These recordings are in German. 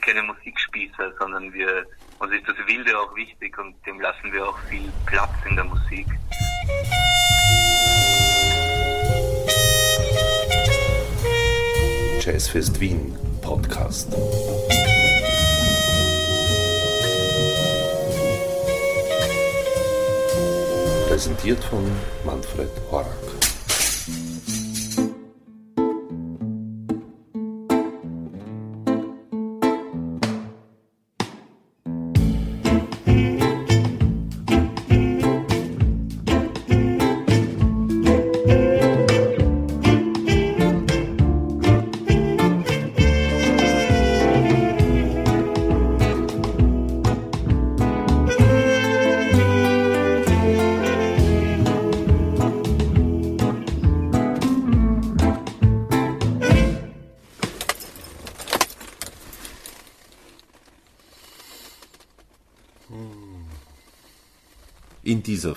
sind keine Musikspießer, sondern wir, uns ist das Wilde auch wichtig und dem lassen wir auch viel Platz in der Musik. Jazzfest Wien Podcast. Präsentiert von Manfred Horak.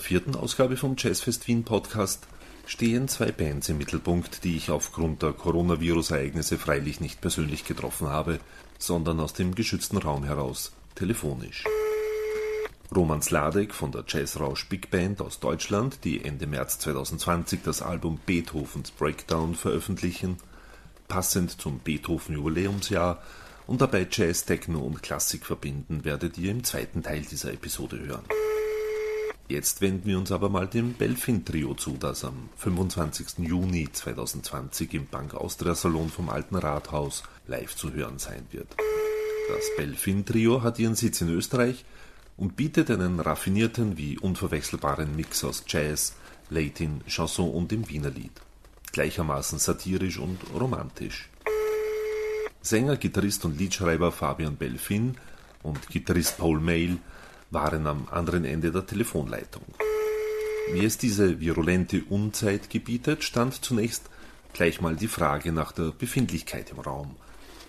Vierten Ausgabe vom Jazzfest Wien Podcast stehen zwei Bands im Mittelpunkt, die ich aufgrund der Coronavirus-Ereignisse freilich nicht persönlich getroffen habe, sondern aus dem geschützten Raum heraus, telefonisch. Roman Sladek von der Jazzrausch Big Band aus Deutschland, die Ende März 2020 das Album Beethovens Breakdown veröffentlichen, passend zum Beethoven Jubiläumsjahr und dabei Jazz, Techno und Klassik verbinden, werdet ihr im zweiten Teil dieser Episode hören. Jetzt wenden wir uns aber mal dem Belfin-Trio zu, das am 25. Juni 2020 im Bank Austria Salon vom Alten Rathaus live zu hören sein wird. Das Belfin-Trio hat ihren Sitz in Österreich und bietet einen raffinierten wie unverwechselbaren Mix aus Jazz, Latin, Chanson und dem Wienerlied. Gleichermaßen satirisch und romantisch. Sänger, Gitarrist und Liedschreiber Fabian Belfin und Gitarrist Paul Mail waren am anderen Ende der Telefonleitung. Wie es diese virulente Unzeit gebietet, stand zunächst gleich mal die Frage nach der Befindlichkeit im Raum.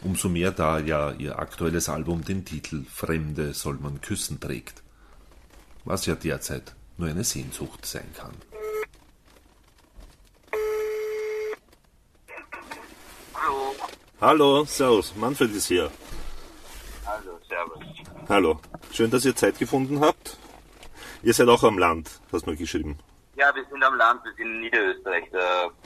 Umso mehr da ja ihr aktuelles Album den Titel Fremde soll man küssen trägt. Was ja derzeit nur eine Sehnsucht sein kann. Hallo. Servus, Manfred ist hier. Hallo. Schön, dass ihr Zeit gefunden habt. Ihr seid auch am Land, hast du geschrieben. Ja, wir sind am Land, wir sind in Niederösterreich,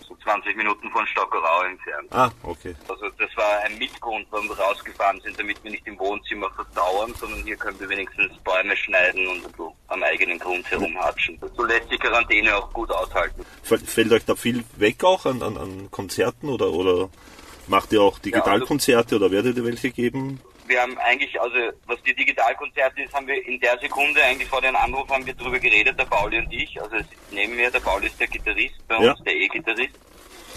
so 20 Minuten von Stockerau entfernt. Ah, okay. Also das war ein Mitgrund, warum wir rausgefahren sind, damit wir nicht im Wohnzimmer verdauern, sondern hier können wir wenigstens Bäume schneiden und so am eigenen Grund herumhatschen. So lässt sich Quarantäne auch gut aushalten. Fällt euch da viel weg auch an, an, an Konzerten oder, oder macht ihr auch Digitalkonzerte oder werdet ihr welche geben? Wir haben eigentlich, also was die Digitalkonzerte ist, haben wir in der Sekunde, eigentlich vor dem Anruf, haben wir darüber geredet, der Pauli und ich. Also neben mir, der Pauli ist der Gitarrist, bei uns Ja. der E-Gitarrist.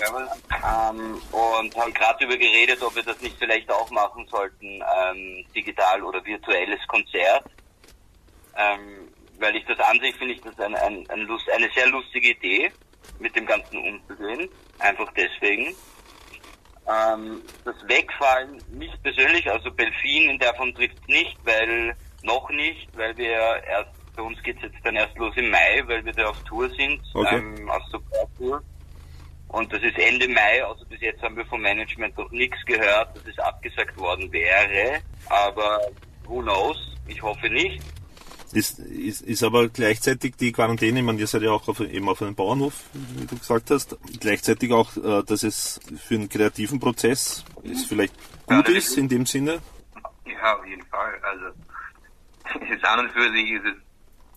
Ähm, und haben gerade darüber geredet, ob wir das nicht vielleicht auch machen sollten, ähm, digital oder virtuelles Konzert. Ähm, weil ich das an sich finde ich das ein, ein, ein Lust, eine sehr lustige Idee, mit dem Ganzen umzugehen. Einfach deswegen. Ähm, das Wegfallen nicht persönlich, also Belfin in der Form trifft nicht, weil noch nicht, weil wir erst, bei uns geht's jetzt dann erst los im Mai, weil wir da auf Tour sind, Okay. ähm, auf Support-Tour. Und das ist Ende Mai, also bis jetzt haben wir vom Management noch nichts gehört, dass es abgesagt worden wäre. Aber who knows? Ich hoffe nicht. Ist, ist, ist aber gleichzeitig die Quarantäne, ich meine, ihr seid ja auch auf, eben auf einem Bauernhof, wie du gesagt hast, gleichzeitig auch, äh, dass es für einen kreativen Prozess ist vielleicht Ja, gut das ist ist in dem Sinne. Ja, auf jeden Fall. Also es an und für sich ist es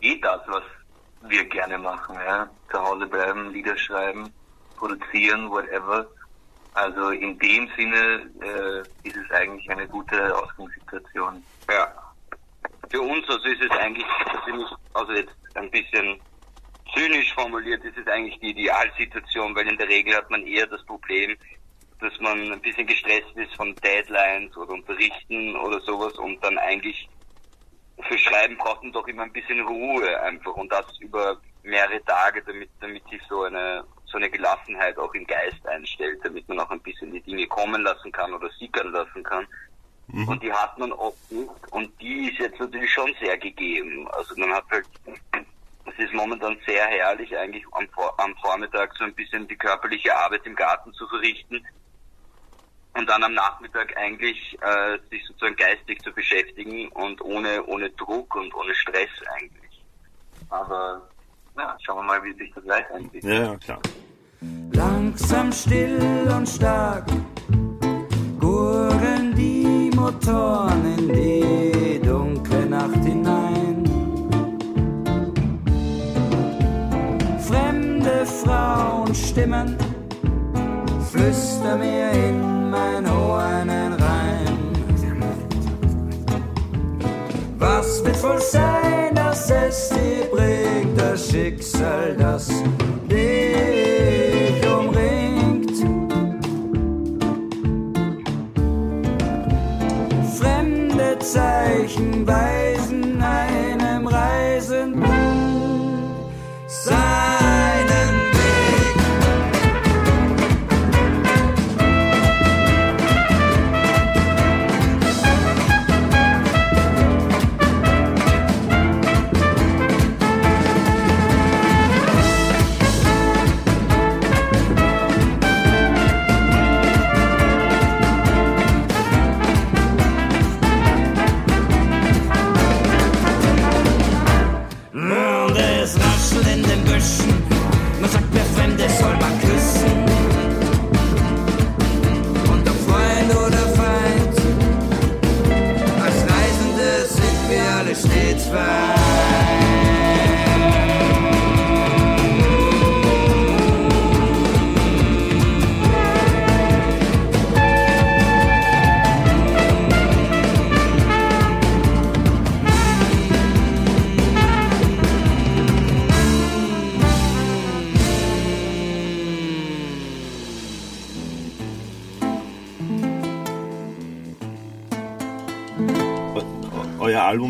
eh das, was wir gerne machen, ja. Zu Hause bleiben, Lieder schreiben, produzieren, whatever. Also in dem Sinne äh, ist es eigentlich eine gute Ausgangssituation. Ja. Für uns also ist es eigentlich ziemlich, also jetzt ein bisschen zynisch formuliert, ist es eigentlich die Idealsituation, weil in der Regel hat man eher das Problem, dass man ein bisschen gestresst ist von Deadlines oder Unterrichten oder sowas und dann eigentlich für Schreiben braucht man doch immer ein bisschen Ruhe einfach und das über mehrere Tage, damit, damit sich so eine, so eine Gelassenheit auch im Geist einstellt, damit man auch ein bisschen die Dinge kommen lassen kann oder sickern lassen kann. Und die hat man oft nicht und die ist jetzt natürlich schon sehr gegeben. Also man hat halt, es ist momentan sehr herrlich eigentlich am, Vor am Vormittag so ein bisschen die körperliche Arbeit im Garten zu verrichten und dann am Nachmittag eigentlich äh, sich sozusagen geistig zu beschäftigen und ohne, ohne Druck und ohne Stress eigentlich. Aber ja, schauen wir mal, wie sich das weiterentwickelt. Ja, klar. Langsam still und stark gurgeln die Motoren in die dunkle Nacht hinein. Fremde Frauenstimmen flüstern mir in mein Ohren rein. Was wird wohl sein, dass es die bringt, das Schicksal, das dich Zeichen weisen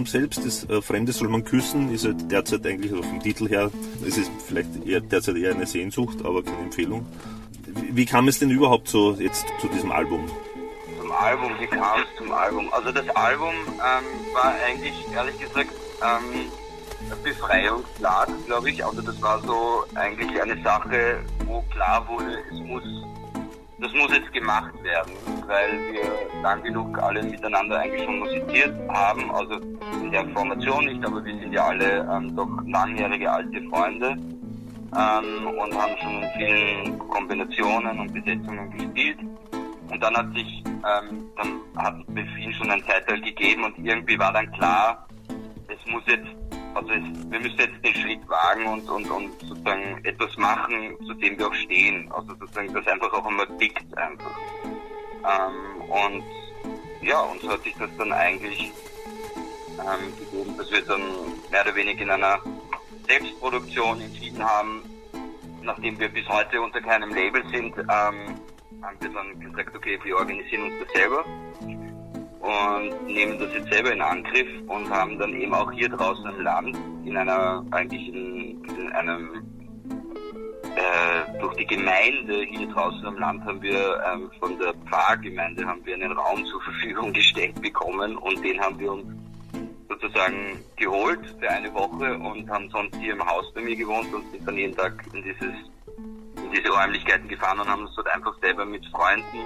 Selbst, das äh, Fremde soll man küssen, ist halt derzeit eigentlich also vom Titel her, es ist vielleicht eher, derzeit eher eine Sehnsucht, aber keine Empfehlung. Wie, wie kam es denn überhaupt so jetzt zu diesem Album? Zum Album, wie kam es zum Album? Also das Album ähm, war eigentlich, ehrlich gesagt, ähm, Befreiungsschlag, glaube ich. Also das war so eigentlich eine Sache, wo klar wurde, es muss, das muss jetzt gemacht werden, weil wir lang genug alle miteinander eigentlich schon musiziert haben. Also in der Formation nicht, aber wir sind ja alle ähm, doch langjährige alte Freunde ähm, und haben schon in vielen Kombinationen und Besetzungen gespielt. Und dann hat sich, ähm, dann hat es ihn schon ein Zeitalter gegeben und irgendwie war dann klar, es muss jetzt, also es, wir müssen jetzt den Schritt wagen und, und, und sozusagen etwas machen, zu dem wir auch stehen. Also sozusagen, das einfach auch einmal tickt einfach. Ähm, und ja, und so hat sich das dann eigentlich ähm, gegeben, dass wir dann mehr oder weniger in einer Selbstproduktion entschieden haben, nachdem wir bis heute unter keinem Label sind, ähm, haben wir dann gesagt, okay, wir organisieren uns das selber und nehmen das jetzt selber in Angriff und haben dann eben auch hier draußen im Land, in einer, eigentlich in, in einem, äh, durch die Gemeinde hier draußen am Land haben wir ähm, von der Pfarrgemeinde haben wir einen Raum zur Verfügung gestellt bekommen und den haben wir uns sozusagen geholt für eine Woche und haben sonst hier im Haus bei mir gewohnt und sind dann jeden Tag in dieses in diese Räumlichkeiten gefahren und haben uns dort einfach selber mit Freunden,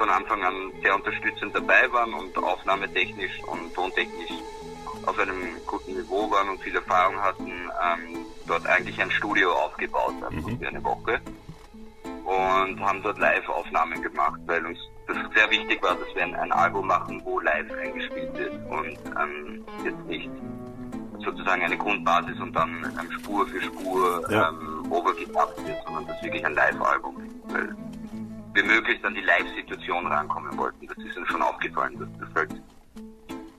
von Anfang an sehr unterstützend dabei waren und aufnahmetechnisch und tontechnisch auf einem guten Niveau waren und viel Erfahrung hatten, ähm, dort eigentlich ein Studio aufgebaut, einfach für eine Woche. Und haben dort Live-Aufnahmen gemacht, weil uns das sehr wichtig war, dass wir ein, ein Album machen, wo live eingespielt wird und ähm, jetzt nicht sozusagen eine Grundbasis und dann ähm, Spur für Spur Ja. ähm, overgepackt wird, sondern das wirklich ein Live-Album ist, weil wir möglichst an die Live-Situation rankommen wollten. Das ist uns schon aufgefallen, dass das halt,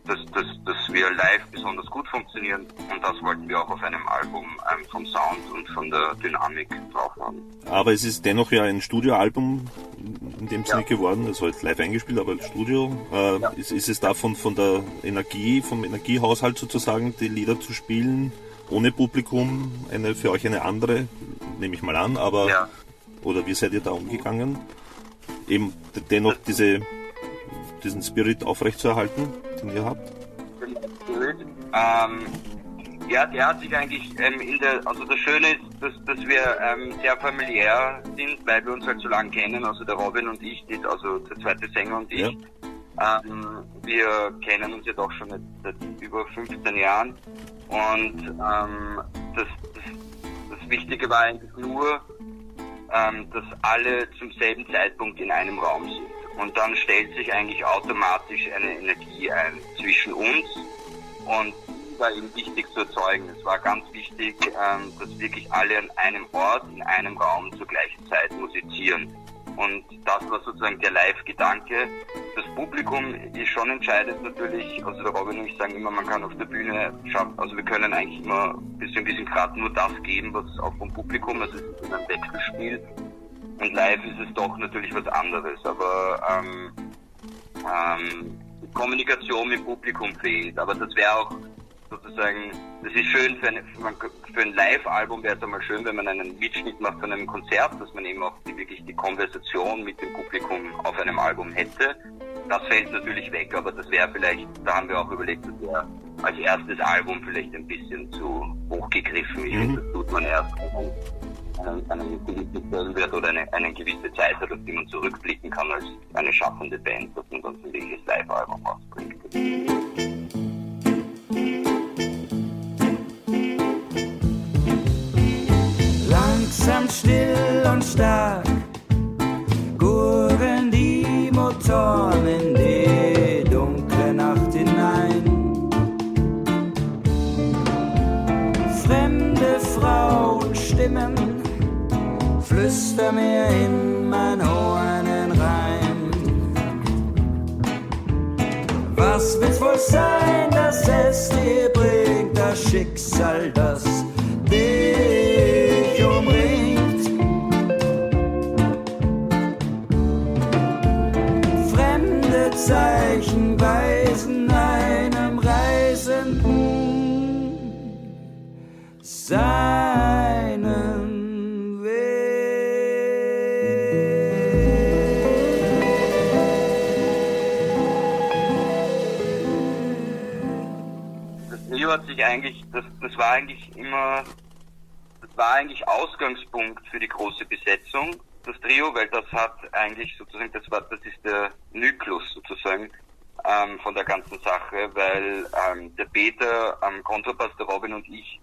dass, dass, dass wir live besonders gut funktionieren und das wollten wir auch auf einem Album ähm, vom Sound und von der Dynamik drauf haben. Aber es ist dennoch ja ein Studioalbum in dem Sinne Ja. geworden, also jetzt live eingespielt, aber als Studio. Äh, Ja. ist, ist es davon von der Energie, vom Energiehaushalt sozusagen, die Lieder zu spielen, ohne Publikum, eine für euch eine andere, nehme ich mal an, aber Ja. oder wie seid ihr da umgegangen? Eben dennoch diese, diesen Spirit aufrechtzuerhalten, den ihr habt? Ähm, Ja, der hat sich eigentlich ähm, in der, also das Schöne ist, dass, dass wir ähm, sehr familiär sind, weil wir uns halt so lange kennen, also der Robin und ich, also der zweite Sänger und ich. Ja. Ähm, wir kennen uns jetzt auch schon seit, seit über 15 Jahren und ähm, das, das, das Wichtige war eigentlich nur, ähm, dass alle zum selben Zeitpunkt in einem Raum sind. Und dann stellt sich eigentlich automatisch eine Energie ein zwischen uns und war eben wichtig zu erzeugen. Es war ganz wichtig, ähm, dass wirklich alle an einem Ort, in einem Raum zur gleichen Zeit musizieren. Und das war sozusagen der Live-Gedanke. Das Publikum ist schon entscheidend natürlich. Also der Robin und ich sagen immer, man kann auf der Bühne schaffen, also wir können eigentlich immer bis zu einem gewissen Grad nur das geben, was auch vom Publikum, also es ist ein Wechselspiel. Und live ist es doch natürlich was anderes. Aber ähm, ähm, Kommunikation mit Publikum fehlt. Aber das wäre auch sozusagen, das ist schön für, eine, für ein Live-Album wäre es einmal schön, wenn man einen Mitschnitt macht von einem Konzert, dass man eben auch die, wirklich die Konversation mit dem Publikum auf einem Album hätte. Das fällt natürlich weg, aber das wäre vielleicht, da haben wir auch überlegt, das wäre als erstes Album vielleicht ein bisschen zu hochgegriffen. Ich mhm. finde, das tut man erst, wenn man einen, gewissen Stellenwert oder eine, eine gewisse Zeit hat, auf die man zurückblicken kann als eine schaffende Band, dass man dann ein wirkliches Live-Album rausbringt. Langsam still und stark gurgeln die Motoren in die dunkle Nacht hinein. Fremde Frauenstimmen flüstern mir in mein Ohren rein. Was wird wohl sein, dass es dir bringt, das Schicksal, das dich umringt. Fremde Zeichen weisen einem Reisenden seinen Weg. Das Trio hat sich eigentlich, das, das war eigentlich immer war eigentlich Ausgangspunkt für die große Besetzung, das Trio, weil das hat eigentlich sozusagen, das war, das ist der Nyklus sozusagen ähm, von der ganzen Sache, weil ähm, der Peter am ähm, Kontrabass, der Robin und ich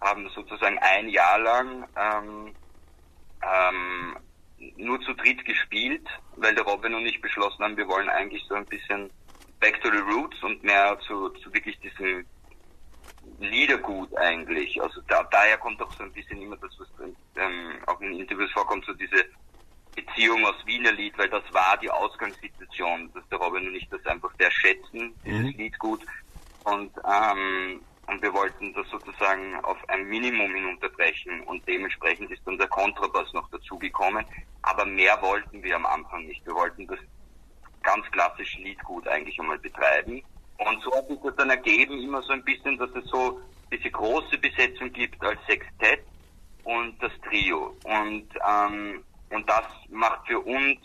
haben sozusagen ein Jahr lang ähm, ähm, nur zu dritt gespielt, weil der Robin und ich beschlossen haben, wir wollen eigentlich so ein bisschen back to the roots und mehr zu, zu wirklich diesem Liedergut eigentlich. Also da, daher kommt auch so ein bisschen immer das, was ähm, auch in Interviews vorkommt, so diese Beziehung aus Wiener Lied, weil das war die Ausgangssituation, dass der Robin und ich das einfach sehr schätzen, dieses mhm. Liedgut. Und, ähm, und wir wollten das sozusagen auf ein Minimum hinunterbrechen und dementsprechend ist dann der Kontrabass noch dazugekommen. Aber mehr wollten wir am Anfang nicht. Wir wollten das ganz klassische Liedgut eigentlich einmal betreiben. Und so hat sich das dann ergeben, immer so ein bisschen, dass es so diese große Besetzung gibt als Sextett und das Trio. Und, ähm, und das macht für uns,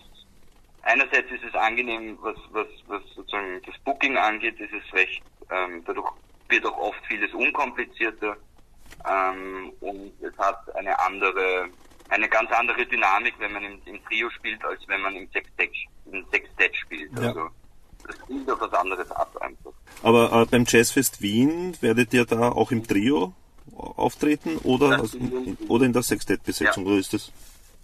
einerseits ist es angenehm, was, was, was sozusagen das Booking angeht, ist es recht, ähm, dadurch wird auch oft vieles unkomplizierter ähm, und es hat eine andere, eine ganz andere Dynamik, wenn man im, im Trio spielt, als wenn man im Sextett, im Sextett spielt. Ja. Also, das spielt auf was anderes ab einfach. Aber äh, beim Jazzfest Wien werdet ihr da auch im Trio auftreten oder, also, oder in der Sextettbesetzung, ja. oder ist das?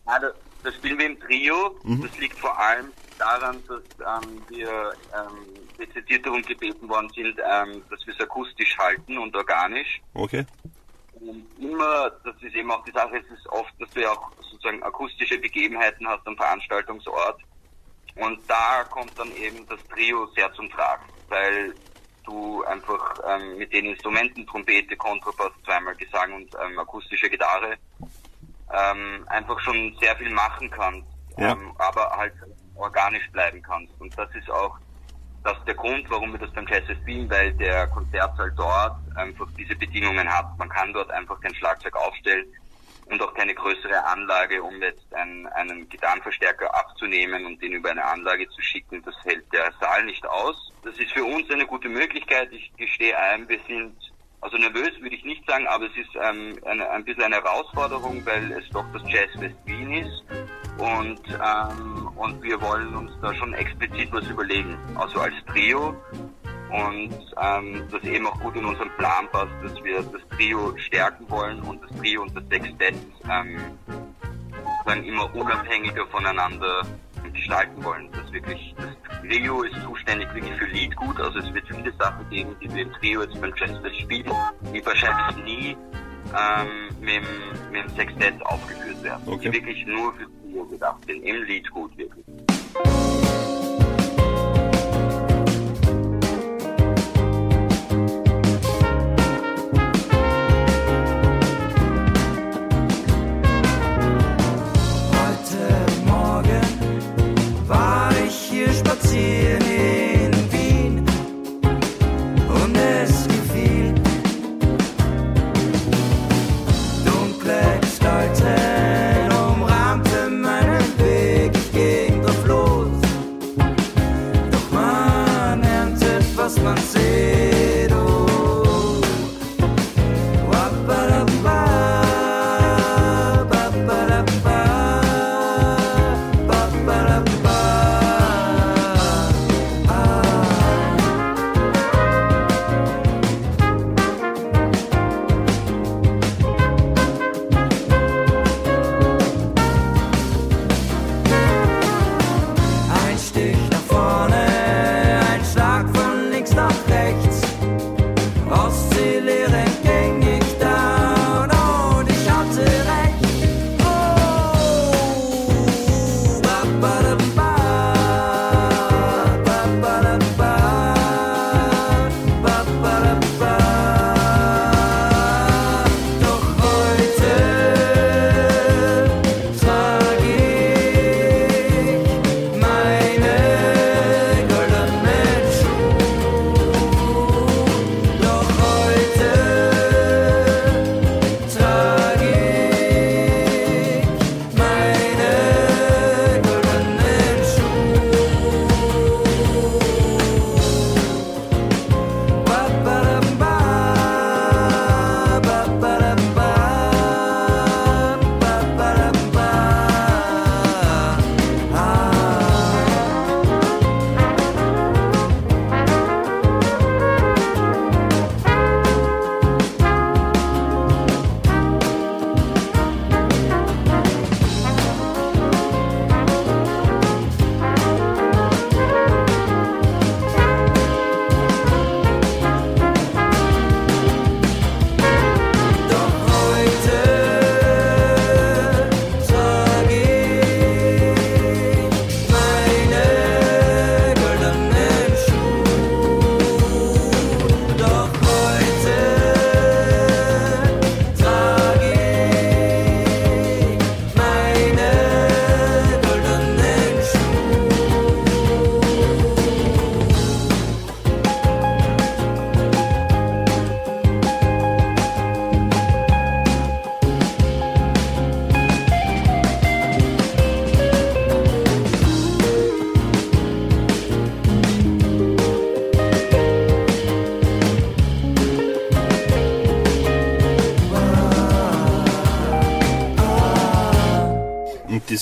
Ja, das, das spielen wir im Trio. Mhm. Das liegt vor allem daran, dass ähm, wir ähm, dezidiert darum gebeten worden sind, ähm, dass wir es akustisch halten und organisch. Okay. Und immer, das ist eben auch die Sache, es ist oft, dass du ja auch sozusagen akustische Begebenheiten hast am Veranstaltungsort und da kommt dann eben das Trio sehr zum Tragen, weil du einfach ähm, mit den Instrumenten, Trompete, Kontrabass, zweimal Gesang und ähm, akustische Gitarre ähm, einfach schon sehr viel machen kannst, ja. ähm, aber halt organisch bleiben kannst. Und das ist auch das der Grund, warum wir das beim Jazz spielen, weil der Konzertsaal dort einfach diese Bedingungen hat. Man kann dort einfach kein Schlagzeug aufstellen und auch keine größere Anlage, um jetzt einen, einen Gitarrenverstärker abzunehmen und den über eine Anlage zu schicken. Das hält der Saal nicht aus. Das ist für uns eine gute Möglichkeit. Ich gestehe ein, wir sind also nervös würde ich nicht sagen, aber es ist ähm, eine, ein bisschen eine Herausforderung, weil es doch das Jazzfest Wien ist und, ähm, und wir wollen uns da schon explizit was überlegen, also als Trio und ähm, das eben auch gut in unseren Plan passt, dass wir das Trio stärken wollen und das Trio und das Sextett ähm, dann immer unabhängiger voneinander gestalten wollen. Das wirklich, das Trio ist zuständig wirklich für Liedgut, also es wird viele Sachen geben, die wir im Trio jetzt beim Jazzfest spielen, die wahrscheinlich nie ähm, mit, dem, mit dem Sextett aufgeführt werden. Okay. Die wirklich nur für Trio gedacht sind, im Liedgut wirklich. Hier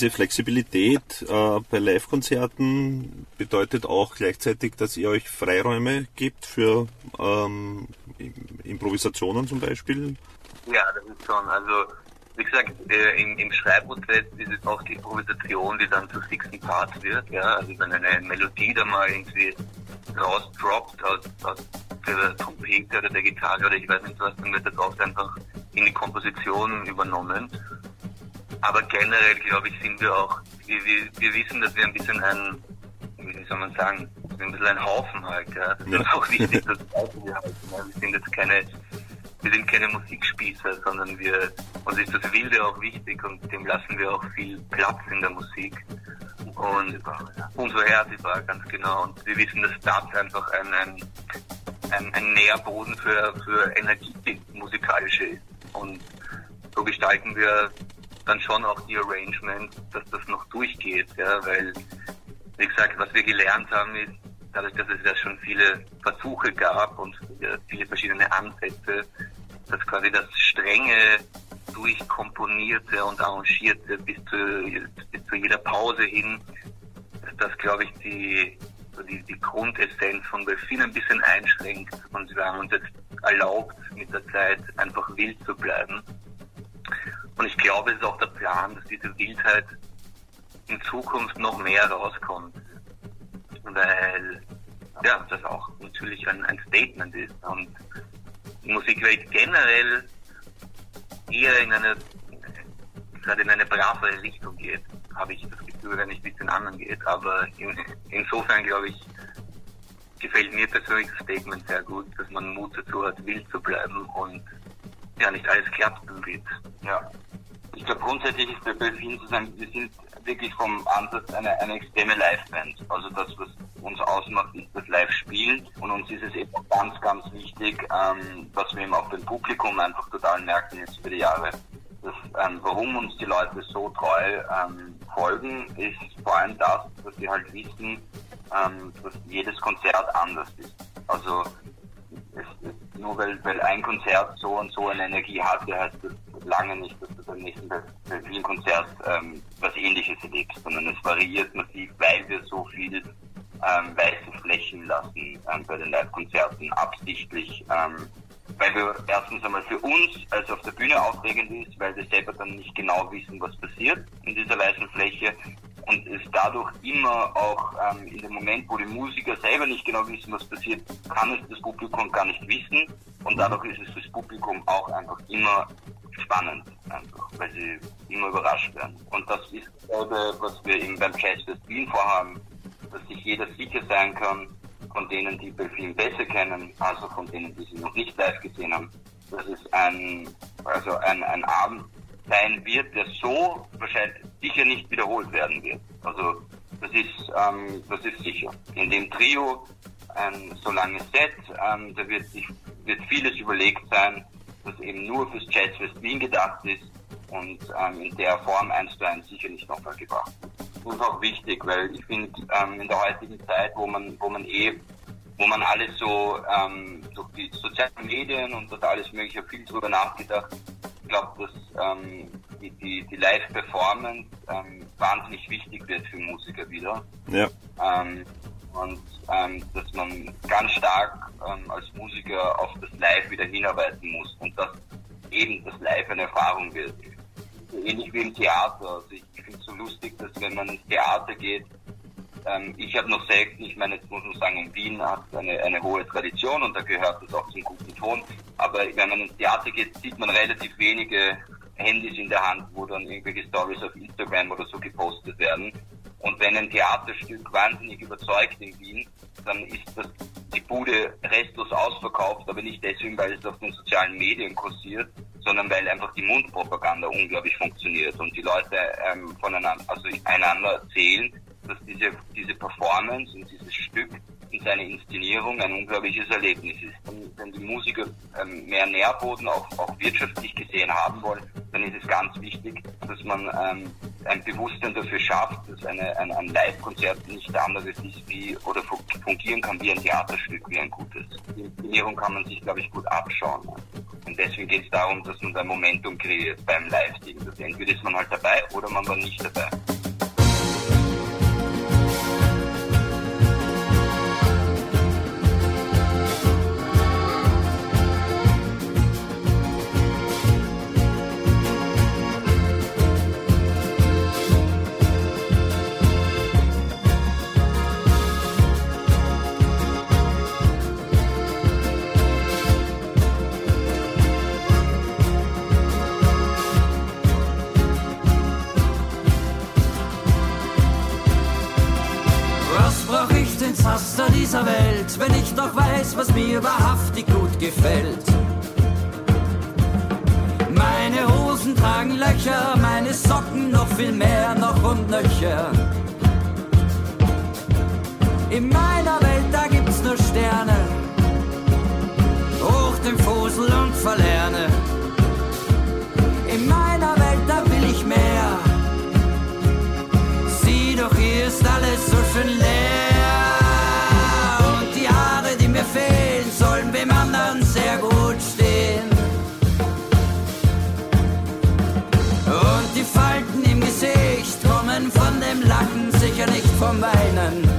diese Flexibilität äh, bei Live-Konzerten bedeutet auch gleichzeitig, dass ihr euch Freiräume gibt für ähm, Im- Improvisationen zum Beispiel. Ja, das ist schon. Also, wie gesagt, äh, im, im Schreibprozess ist es auch die Improvisation, die dann zu fixen Parts wird. Ja, also wenn eine Melodie da mal irgendwie rausdroppt aus, aus der Trompete oder der Gitarre oder ich weiß nicht was, dann wird das oft einfach in die Komposition übernommen. Aber generell, glaube ich, sind wir auch, wir, wir, wir wissen, dass wir ein bisschen ein, wie soll man sagen, ein bisschen ein Haufen halt, ja. Das ist Ja. auch wichtig, dass wir halten. Wir sind jetzt keine, wir sind keine Musikspießer, sondern wir, uns ist das Wilde auch wichtig und dem lassen wir auch viel Platz in der Musik. Und unvorhersehbar, ganz genau. Und wir wissen, dass das einfach ein, ein, ein, ein Nährboden für, für Energie musikalische ist. Und so gestalten wir dann schon auch die Arrangements, dass das noch durchgeht, ja, weil, wie gesagt, was wir gelernt haben ist, dadurch, dass es ja schon viele Versuche gab und viele verschiedene Ansätze, dass quasi das strenge, durchkomponierte und arrangierte bis zu, bis zu jeder Pause hin, dass das, glaube ich, die, die, die Grundessenz von Delfin ein bisschen einschränkt. Und wir haben uns jetzt erlaubt, mit der Zeit einfach wild zu bleiben. Und ich glaube, es ist auch der Plan, dass diese Wildheit in Zukunft noch mehr rauskommt. Weil ja, das auch natürlich ein, ein Statement ist. Und die Musikwelt generell eher in eine gerade in eine bravere Richtung geht, habe ich das Gefühl, wenn ich mit den anderen geht. Aber in, insofern glaube ich, gefällt mir persönlich das Statement sehr gut, dass man Mut dazu hat, wild zu bleiben und ja nicht alles klappt wird. Ja. Ich glaube grundsätzlich ist bei Belfin zu sagen, wir sind wirklich vom Ansatz eine, eine extreme Live-Band. Also das, was uns ausmacht, ist das Live-Spielen. Und uns ist es eben ganz, ganz wichtig, ähm, was wir eben auch beim Publikum einfach total merken jetzt über die Jahre. Das, ähm, warum uns die Leute so treu ähm, folgen, ist vor allem das, dass sie halt wissen, ähm, dass jedes Konzert anders ist. Also nur weil, weil ein Konzert so und so eine Energie hatte, heißt das lange nicht, dass du beim nächsten Berlin-Konzert ähm, was ähnliches erlebst, sondern es variiert massiv, weil wir so viel ähm, weiße Flächen lassen ähm, bei den Live-Konzerten absichtlich, ähm, weil wir erstens einmal für uns als auf der Bühne aufregend ist, weil wir selber dann nicht genau wissen, was passiert in dieser weißen Fläche und es dadurch immer auch ähm, in dem Moment, wo die Musiker selber nicht genau wissen, was passiert, kann es das Publikum gar nicht wissen und dadurch ist es fürs Publikum auch einfach immer spannend, einfach, weil sie immer überrascht werden. Und das ist dasselbe, was wir eben beim Jazz Fest Wien vorhaben, dass sich jeder sicher sein kann, von denen, die Belfin besser kennen, also von denen, die sie noch nicht live gesehen haben, dass es ein, also ein, ein Abend sein wird, der so wahrscheinlich sicher nicht wiederholt werden wird. Also das ist, ähm, das ist sicher. In dem Trio ein so langes Set, ähm, da wird sich wird vieles überlegt sein, das eben nur fürs Jazzfest Wien gedacht ist und ähm, in der Form eins zu eins sicher nicht nochmal gebracht Das ist auch wichtig, weil ich finde, ähm, in der heutigen Zeit, wo man, wo man eh, wo man alles so ähm, durch die sozialen Medien und das alles mögliche viel drüber nachgedacht, ich glaube, dass ähm, die, die, die Live-Performance ähm, wahnsinnig wichtig wird für Musiker wieder. Ja. Ähm, und ähm, dass man ganz stark ähm, als Musiker auf das Live wieder hinarbeiten muss und dass eben das Live eine Erfahrung wird. Ähnlich wie im Theater. Also ich, ich finde es so lustig, dass wenn man ins Theater geht, ähm, ich habe noch selten, ich meine, jetzt muss man sagen, in Wien hat eine, eine hohe Tradition und da gehört das auch zum guten Ton. Aber wenn man ins Theater geht, sieht man relativ wenige Handys in der Hand, wo dann irgendwelche Stories auf Instagram oder so gepostet werden. Und wenn ein Theaterstück wahnsinnig überzeugt in Wien, dann ist das die Bude restlos ausverkauft, aber nicht deswegen, weil es auf den sozialen Medien kursiert, sondern weil einfach die Mundpropaganda unglaublich funktioniert und die Leute ähm, voneinander, also einander erzählen, dass diese, diese Performance und dieses Stück in seiner Inszenierung ein unglaubliches Erlebnis ist. Und wenn die Musiker ähm, mehr Nährboden auch, auch wirtschaftlich gesehen haben wollen, dann ist es ganz wichtig, dass man ähm, ein Bewusstsein dafür schafft, dass eine, ein, ein Live-Konzert nicht anderes ist wie oder fungieren kann wie ein Theaterstück, wie ein gutes. Die Inszenierung kann man sich, glaube ich, gut abschauen. Und deswegen geht es darum, dass man ein Momentum kreiert beim Live-Ding. Entweder ist man halt dabei oder man war nicht dabei. Was mir wahrhaftig gut gefällt. Meine Hosen tragen Löcher, meine Socken noch viel mehr, noch und nöcher. In meiner Welt, da gibt's nur Sterne, hoch dem Fusel und Verlerne. none.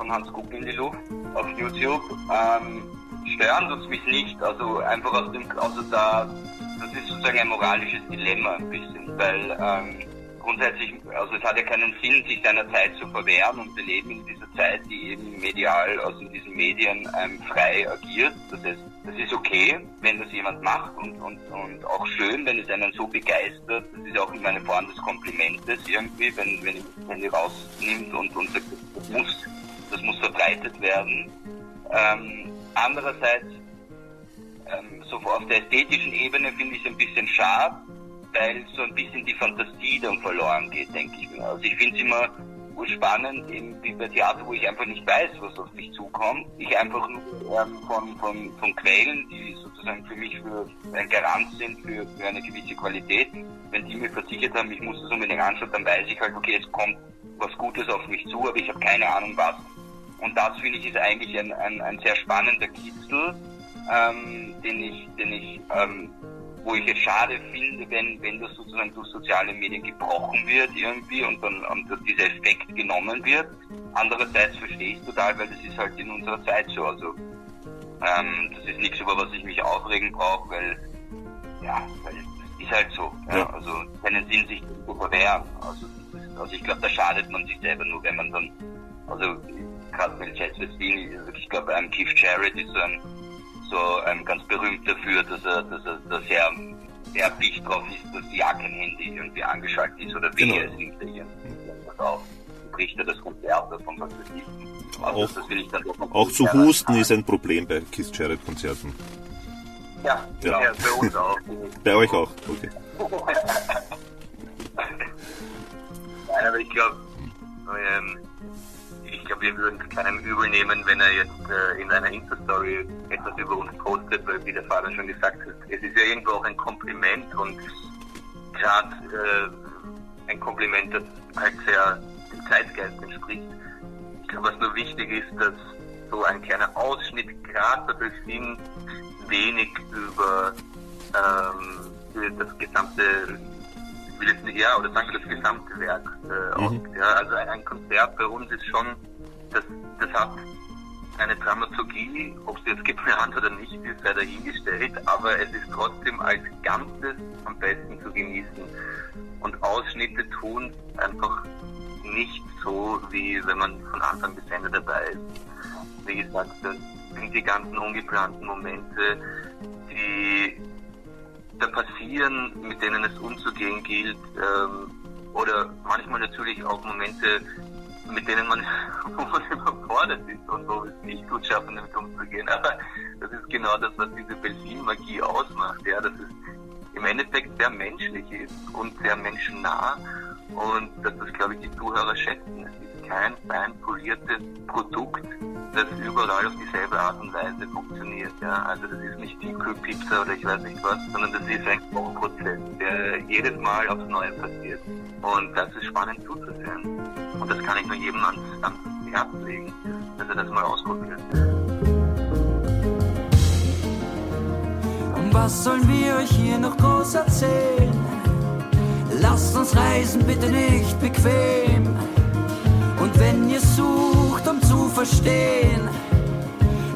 Von Hans Guck in die Luft auf YouTube. Ähm, stören tut mich nicht, also einfach aus dem, also da, das ist sozusagen ein moralisches Dilemma ein bisschen, weil ähm, grundsätzlich, also es hat ja keinen Sinn, sich seiner Zeit zu verwehren und wir leben in dieser Zeit, die eben medial, also in diesen Medien ähm, frei agiert. Das heißt, das ist okay, wenn das jemand macht und, und, und auch schön, wenn es einen so begeistert. Das ist auch immer eine Form des Komplimentes irgendwie, wenn, wenn das Handy rausnimmt und, und das muss, das muss verbreitet werden. Ähm, andererseits, ähm, so auf der ästhetischen Ebene finde ich es ein bisschen schade, weil so ein bisschen die Fantasie dann verloren geht, denke ich mir. Also ich finde es immer spannend, eben wie bei Theater, wo ich einfach nicht weiß, was auf mich zukommt. Ich einfach nur ähm, von, von, von Quellen, die sozusagen für mich für ein Garant sind für, für eine gewisse Qualität, wenn die mir versichert haben, ich muss das unbedingt anschauen, dann weiß ich halt, okay, es kommt was Gutes auf mich zu, aber ich habe keine Ahnung was. Und das finde ich ist eigentlich ein, ein, ein sehr spannender Kitzel, ähm, den ich, den ich ähm, wo ich es schade finde, wenn, wenn das sozusagen durch soziale Medien gebrochen wird irgendwie und dann und dieser Effekt genommen wird. Andererseits verstehe ich es total, weil das ist halt in unserer Zeit so. Also ähm, das ist nichts, über was ich mich aufregen brauche, weil ja, weil es ist halt so. Ja. ja. Also keinen Sinn, sich zu verwehren. Also, also ich glaube, da schadet man sich selber nur, wenn man dann, also gerade mit Jazz Westin, ich glaube, ein Keith Jarrett ist so ein so ähm, ganz berühmt dafür, dass er, dass er, dass er sehr dicht drauf ist, dass ja kein Handy irgendwie angeschaltet ist oder wie genau. es nimmt er irgendwas auf. Bricht er das Konzert davon, was das ist. Also auch, das auch zu husten ist ein Problem bei Kiss Jarrett Konzerten. Ja, ja. ja, bei uns auch. bei euch auch, okay. Nein, aber ich glaube, ähm, ich glaube, wir würden keinem übel nehmen, wenn er jetzt äh, in einer Insta-Story etwas über uns postet, weil wie der Vater schon gesagt hat, es ist ja irgendwo auch ein Kompliment und gerade äh, ein Kompliment, das halt sehr dem Zeitgeist entspricht. Ich glaube, was nur wichtig ist, dass so ein kleiner Ausschnitt gerade dadurch wenig über ähm, das gesamte will jetzt nicht, ja, oder sagen wir das gesamte Werk äh, mhm. Ja, also ein, ein, Konzert bei uns ist schon, das, das hat eine Dramaturgie, ob es jetzt geplant oder nicht ist, sei dahingestellt, aber es ist trotzdem als Ganzes am besten zu genießen. Und Ausschnitte tun einfach nicht so, wie wenn man von Anfang bis Ende dabei ist. Wie gesagt, das sind die ganzen ungeplanten Momente, die da passieren, mit denen es umzugehen gilt, ähm, oder manchmal natürlich auch Momente, mit denen man, man überfordert ist und wo es nicht gut schaffen, damit umzugehen. Aber das ist genau das, was diese Belfin-Magie ausmacht, ja, dass es im Endeffekt sehr menschlich ist und sehr menschennah und dass das, glaube ich, die Zuhörer schätzen. Es ist kein fein poliertes Produkt, das überall auf dieselbe Art und Weise funktioniert. Ja? Also das ist nicht Tico-Pizza oder ich weiß nicht was, sondern das ist ein Kochprozess, der jedes Mal aufs Neue passiert. Und das ist spannend zuzusehen. Und das kann ich nur jedem ans, ans Herz legen, dass er das mal ausprobiert. Was sollen wir euch hier noch groß erzählen? Lasst uns reisen, bitte nicht bequem. Und wenn ihr sucht, um zu verstehen,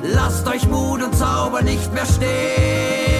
lasst euch Mut und Zauber nicht mehr stehen.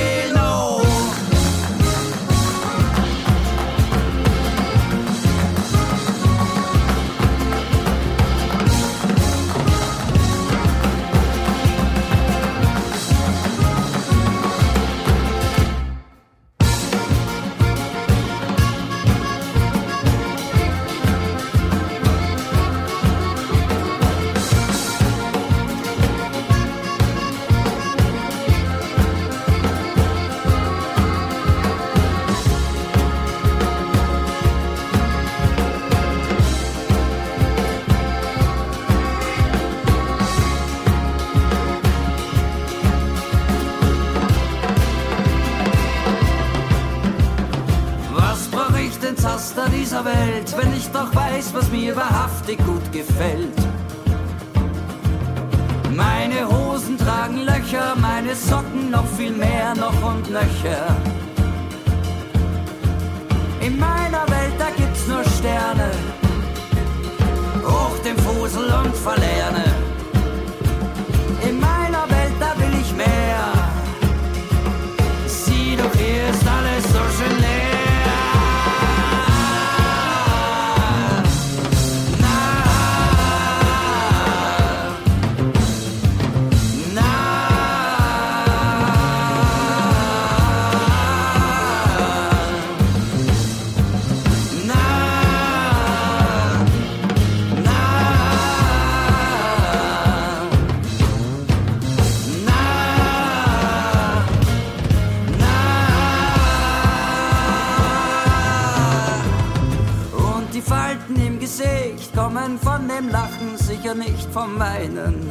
Nicht vom Weinen.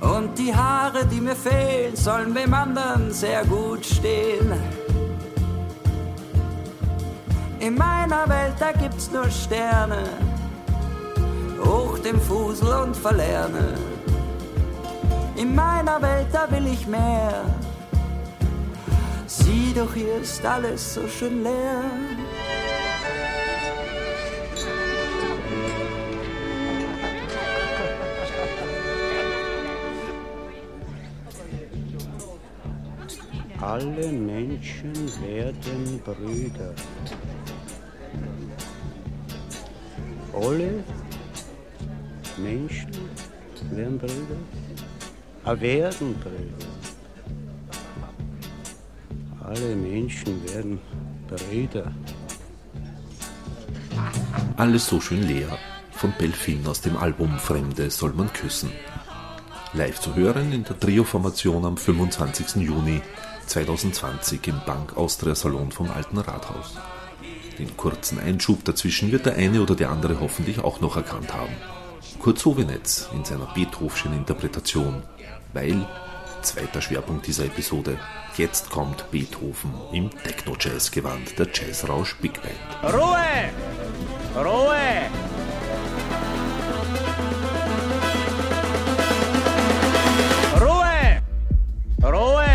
Und die Haare, die mir fehlen, sollen wem anderen sehr gut stehen. In meiner Welt, da gibt's nur Sterne, hoch dem Fusel und verlerne. In meiner Welt, da will ich mehr. Sieh doch, hier ist alles so schön leer. Alle Menschen werden Brüder. Alle Menschen werden Brüder. Ah, werden Brüder. Alle Menschen werden Brüder. Alles so schön leer von Belfin aus dem Album Fremde soll man küssen. Live zu hören in der Trio-Formation am 25. Juni 2020 im Bank Austria Salon vom Alten Rathaus. Den kurzen Einschub dazwischen wird der eine oder der andere hoffentlich auch noch erkannt haben. Kurt Sowenetz in seiner Beethovenschen Interpretation, weil, zweiter Schwerpunkt dieser Episode, jetzt kommt Beethoven im Techno-Jazz-Gewand der Jazzrausch Big Band. Ruhe! Ruhe! Ruhe! Ruhe!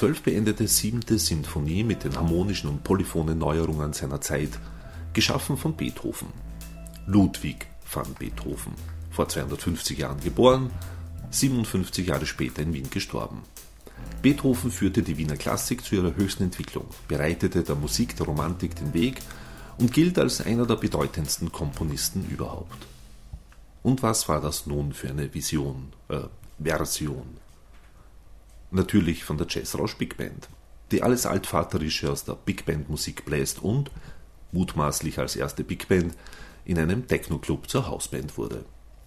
1912 beendete siebte Sinfonie mit den harmonischen und polyphonen Neuerungen seiner Zeit, geschaffen von Beethoven. Ludwig van Beethoven, vor 250 Jahren geboren, 57 Jahre später in Wien gestorben. Beethoven führte die Wiener Klassik zu ihrer höchsten Entwicklung, bereitete der Musik der Romantik den Weg und gilt als einer der bedeutendsten Komponisten überhaupt. Und was war das nun für eine Vision, äh, Version Natürlich von der Jazzrausch Big Band, die alles Altvaterische aus der Big Band Musik bläst und, mutmaßlich als erste Big Band, in einem Techno-Club zur Hausband wurde.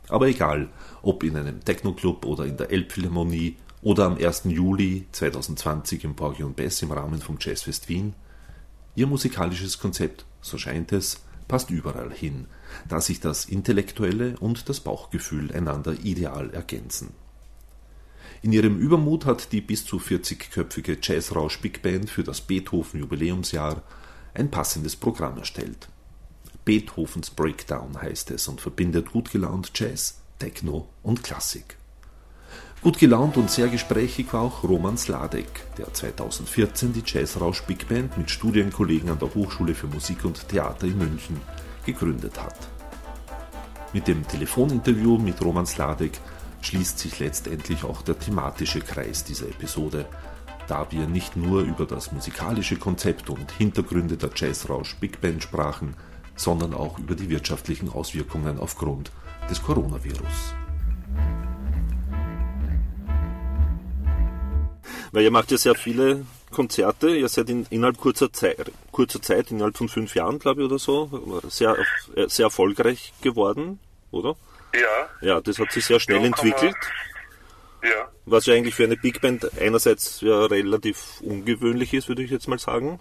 Aber egal, ob in einem Techno-Club oder in der Elbphilharmonie oder am 1. Juli 2020 im und Bess im Rahmen vom Jazzfest Wien, ihr musikalisches Konzept, so scheint es, passt überall hin, da sich das Intellektuelle und das Bauchgefühl einander ideal ergänzen. In ihrem Übermut hat die bis zu 40-köpfige Jazzrausch Big Band für das Beethoven Jubiläumsjahr ein passendes Programm erstellt. Beethovens Breakdown heißt es und verbindet gut gelaunt Jazz, Techno und Klassik. Gut gelaunt und sehr gesprächig war auch Roman Sladek, der 2014 die Jazzrausch Big Band mit Studienkollegen an der Hochschule für Musik und Theater in München gegründet hat. Mit dem Telefoninterview mit Roman Sladek schließt sich letztendlich auch der thematische Kreis dieser Episode, da wir nicht nur über das musikalische Konzept und Hintergründe der Jazzrausch Big Band sprachen, sondern auch über die wirtschaftlichen Auswirkungen aufgrund des Coronavirus. Weil ihr macht ja sehr viele Konzerte, ihr seid in, innerhalb kurzer Zeit, kurzer Zeit, innerhalb von fünf Jahren, glaube ich, oder so, sehr, sehr erfolgreich geworden, oder? Ja. Ja, das hat sich sehr schnell Ja, kann man- entwickelt. Ja. Was ja eigentlich für eine Big Band einerseits ja relativ ungewöhnlich ist, würde ich jetzt mal sagen.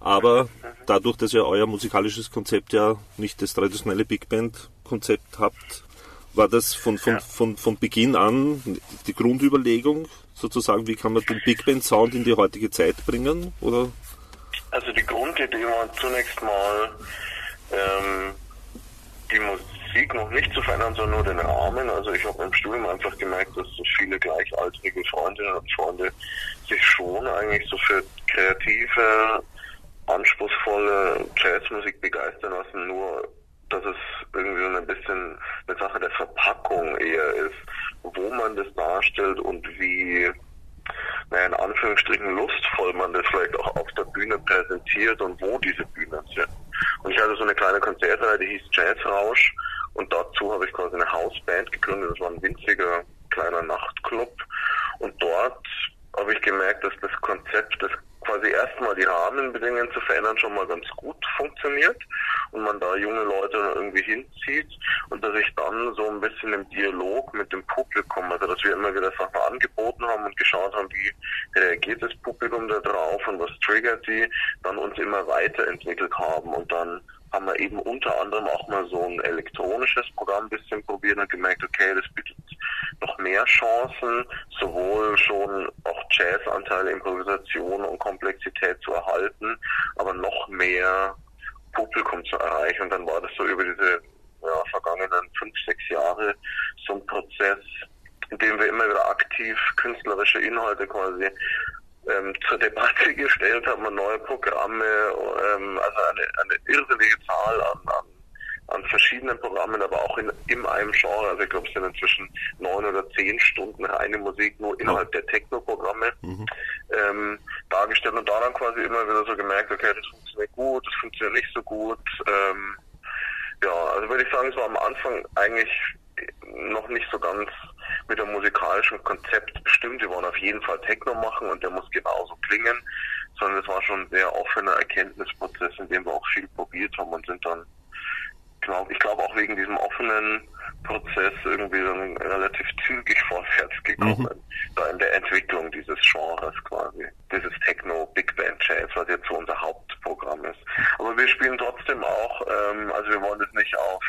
Aber dadurch, dass ihr euer musikalisches Konzept ja nicht das traditionelle Big Band Konzept habt, war das von, von, Ja. von, von Beginn an die Grundüberlegung, sozusagen, wie kann man den Big Band Sound in die heutige Zeit bringen? Oder? Also die Grundidee war zunächst mal, ähm, die Musik noch nicht zu verändern, sondern nur den Rahmen. Also ich habe im Studium einfach gemerkt, dass so viele gleichaltrige Freundinnen und Freunde sich schon eigentlich so für kreative, anspruchsvolle Jazzmusik begeistern lassen, nur dass es irgendwie so ein bisschen eine Sache der Verpackung eher ist, wo man das darstellt und wie naja, in Anführungsstrichen lustvoll man das vielleicht auch auf der Bühne präsentiert und wo diese Bühnen sind. Und ich hatte so eine kleine Konzertreihe, die hieß Jazzrausch und dazu habe ich quasi eine Hausband gegründet. Das war ein winziger kleiner Nachtclub und dort habe ich gemerkt, dass das Konzept, das quasi erstmal die Rahmenbedingungen zu verändern, schon mal ganz gut funktioniert und man da junge Leute irgendwie hinzieht und dass ich dann so ein bisschen im Dialog mit dem Publikum, also dass wir immer wieder Sachen angeboten haben und geschaut haben, wie reagiert das Publikum da drauf und was triggert die, dann uns immer weiterentwickelt haben und dann haben wir eben unter anderem auch mal so ein elektronisches Programm ein bisschen probiert und gemerkt, okay, das bietet noch mehr Chancen, sowohl schon auch Jazzanteile, Improvisation und Komplexität zu erhalten, aber noch mehr Publikum zu erreichen. Und dann war das so über diese ja, vergangenen fünf, sechs Jahre so ein Prozess, in dem wir immer wieder aktiv künstlerische Inhalte quasi ähm, zur Debatte gestellt haben, und neue Programme, ähm, also eine, eine irrsinnige Zahl an, an, an verschiedenen Programmen, aber auch in, in einem Genre. Also ich glaube, es sind inzwischen neun oder zehn Stunden reine Musik nur innerhalb der Techno-Programme ähm, dargestellt und daran quasi immer wieder so gemerkt, okay, das funktioniert gut, das funktioniert nicht so gut. Ähm, ja, also würde ich sagen, es war am Anfang eigentlich noch nicht so ganz mit dem musikalischen Konzept bestimmt. Wir wollen auf jeden Fall Techno machen und der muss genauso klingen, sondern es war schon ein sehr offener Erkenntnisprozess, in dem wir auch viel probiert haben und sind dann, glaub, ich glaube auch wegen diesem offenen Prozess irgendwie dann relativ zügig vorwärts gekommen, da in der Entwicklung dieses Genres quasi, dieses Techno Big Band Jazz, was jetzt so unser Hauptprogramm ist. Aber wir spielen trotzdem auch, ähm, also wir wollen es nicht auf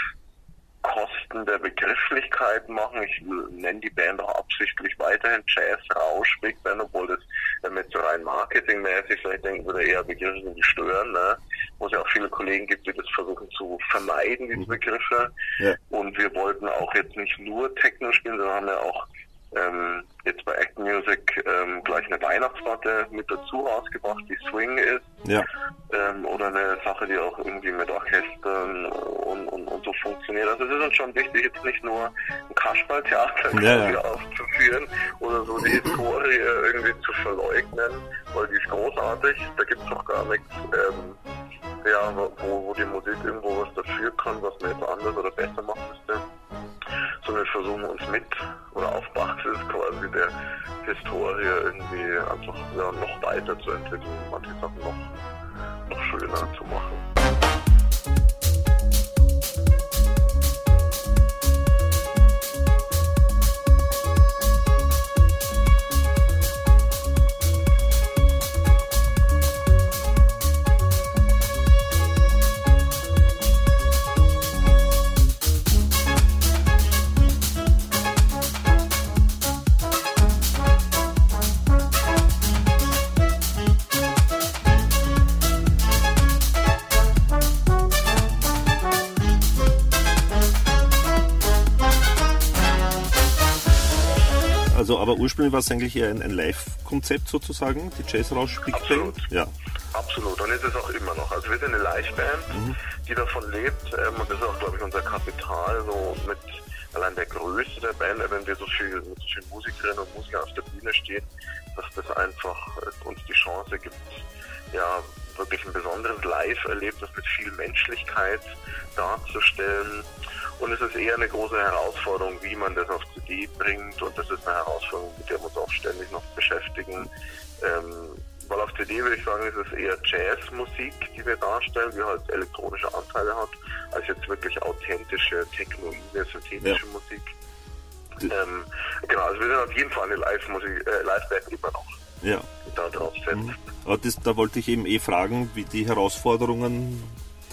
Kosten der Begrifflichkeit machen. Ich nenne die Band auch absichtlich weiterhin Jazz, Rausch, Big Band, obwohl das damit so rein marketingmäßig vielleicht denken würde, eher Begriffe sind, die stören, ne? wo es ja auch viele Kollegen gibt, die das versuchen zu vermeiden, diese Begriffe. Ja. Und wir wollten auch jetzt nicht nur Techno spielen, sondern haben ja auch ähm, jetzt bei Act Music ähm, gleich eine Weihnachtsplatte mit dazu rausgebracht, die Swing ist. Ja. Ähm, oder eine Sache, die auch irgendwie mit Orchestern und, und, und so funktioniert. Also es ist uns schon wichtig, jetzt nicht nur ein Kasperltheater Ja, ja. aufzuführen oder so die Historie irgendwie zu verleugnen, weil die ist großartig, da gibt es auch gar nichts, ähm, ja, wo, wo die Musik irgendwo was dafür kann, was man jetzt anders oder besser machen müsste. Sondern wir versuchen uns mit oder auf Basis quasi der Historie irgendwie einfach ja, noch weiterzuentwickeln, manche Sachen noch, noch schöner zu machen. Aber ursprünglich war es eigentlich eher ein, ein Live-Konzept sozusagen, die Jazzrausch Big Absolut. Band. Ja. Absolut, und ist es auch immer noch. Also wir sind eine Liveband, die davon lebt ähm, und das ist auch, glaube ich, unser Kapital, so mit allein der Größe der Band, wenn wir so viel mit so vielen Musikerinnen und Musikern auf der Bühne stehen, dass das einfach äh, uns die Chance gibt, ja, wirklich ein besonderes Live-Erlebnis mit viel Menschlichkeit darzustellen. Und es ist eher eine große Herausforderung, wie man das auf CD bringt. Und das ist eine Herausforderung, mit der wir uns auch ständig noch beschäftigen. Ähm, weil auf CD würde ich sagen, ist es eher Jazzmusik, die wir darstellen, die halt elektronische Anteile hat, als jetzt wirklich authentische, technoide, synthetische Ja. Musik. Ähm, genau, also wir sind auf jeden Fall eine Live-Musik, äh, Live-Band immer noch, ja. da drauf setzt. Aber das, da wollte ich eben eh fragen, wie die Herausforderungen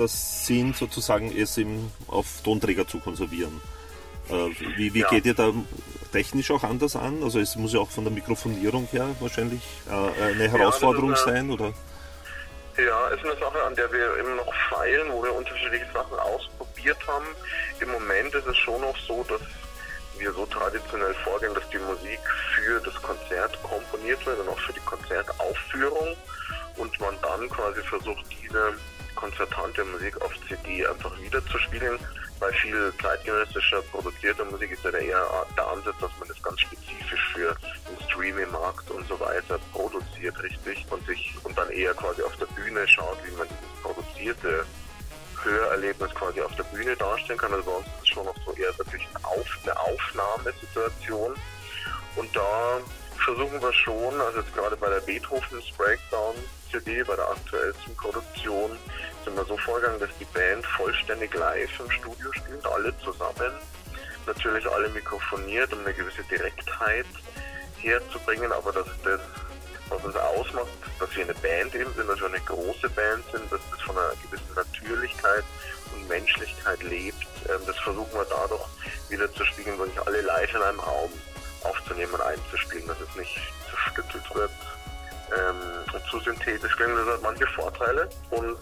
das sind, sozusagen es im, auf Tonträger zu konservieren. Äh, wie wie Ja. geht ihr da technisch auch anders an? Also es muss ja auch von der Mikrofonierung her wahrscheinlich äh, eine Herausforderung das ist, äh, sein, oder? Ja, ist eine Sache, an der wir immer noch feilen, wo wir unterschiedliche Sachen ausprobiert haben. Im Moment ist es schon noch so, dass wir so traditionell vorgehen, dass die Musik für das Konzert komponiert wird und auch für die Konzertaufführung und man dann quasi versucht, diese konzertante Musik auf CD einfach wiederzuspielen. Bei viel zeitgenössischer produzierter Musik ist ja der eher der Ansatz, dass man das ganz spezifisch für den Streaming-Markt und so weiter produziert, richtig, und sich und dann eher quasi auf der Bühne schaut, wie man dieses produzierte Hörerlebnis quasi auf der Bühne darstellen kann. Also bei uns ist es schon noch so eher wirklich eine Aufnahmesituation. Und da versuchen wir schon, also jetzt gerade bei der Beethoven's Breakdown CD, bei der aktuellsten Produktion, sind wir so vorgegangen, dass die Band vollständig live im Studio spielt, alle zusammen. Natürlich alle mikrofoniert, um eine gewisse Direktheit herzubringen, aber dass das, was uns ausmacht, dass wir eine Band eben sind, dass wir eine große Band sind, dass das von einer gewissen Natürlichkeit und Menschlichkeit lebt, ähm, das versuchen wir dadurch wieder zu spiegeln, wirklich alle live in einem Raum aufzunehmen und einzuspielen, dass es nicht zerstückelt wird ähm, zu synthetisch klingt. Das hat manche Vorteile und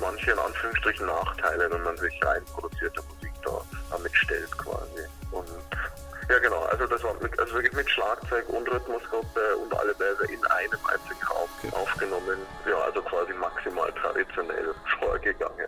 manche in Anführungsstrichen Nachteile, wenn man sich rein produzierte Musik da damit stellt quasi. Und ja genau, also das war mit, also wirklich mit Schlagzeug und Rhythmusgruppe und alle Bässe in einem einzigen Raum aufgenommen. Ja, also quasi maximal traditionell vorgegangen.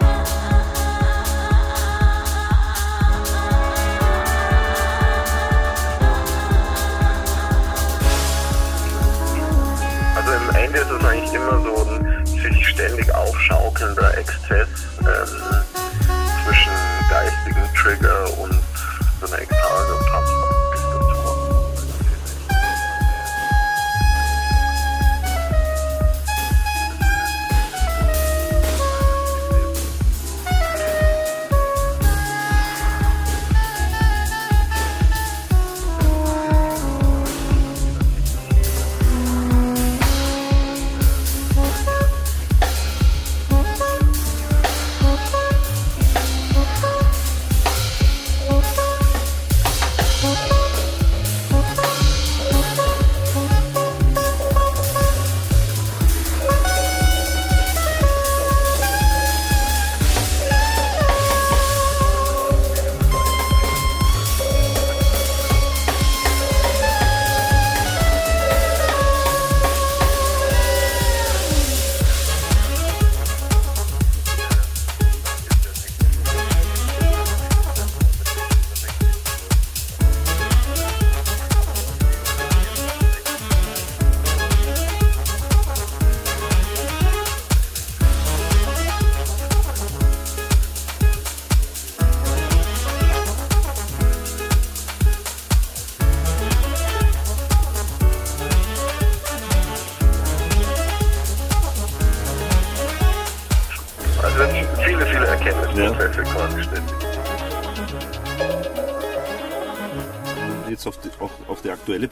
Also im Ende ist es eigentlich immer so ein sich ständig aufschaukelnder Exzess ähm, zwischen geistigem Trigger und so einer Ekstase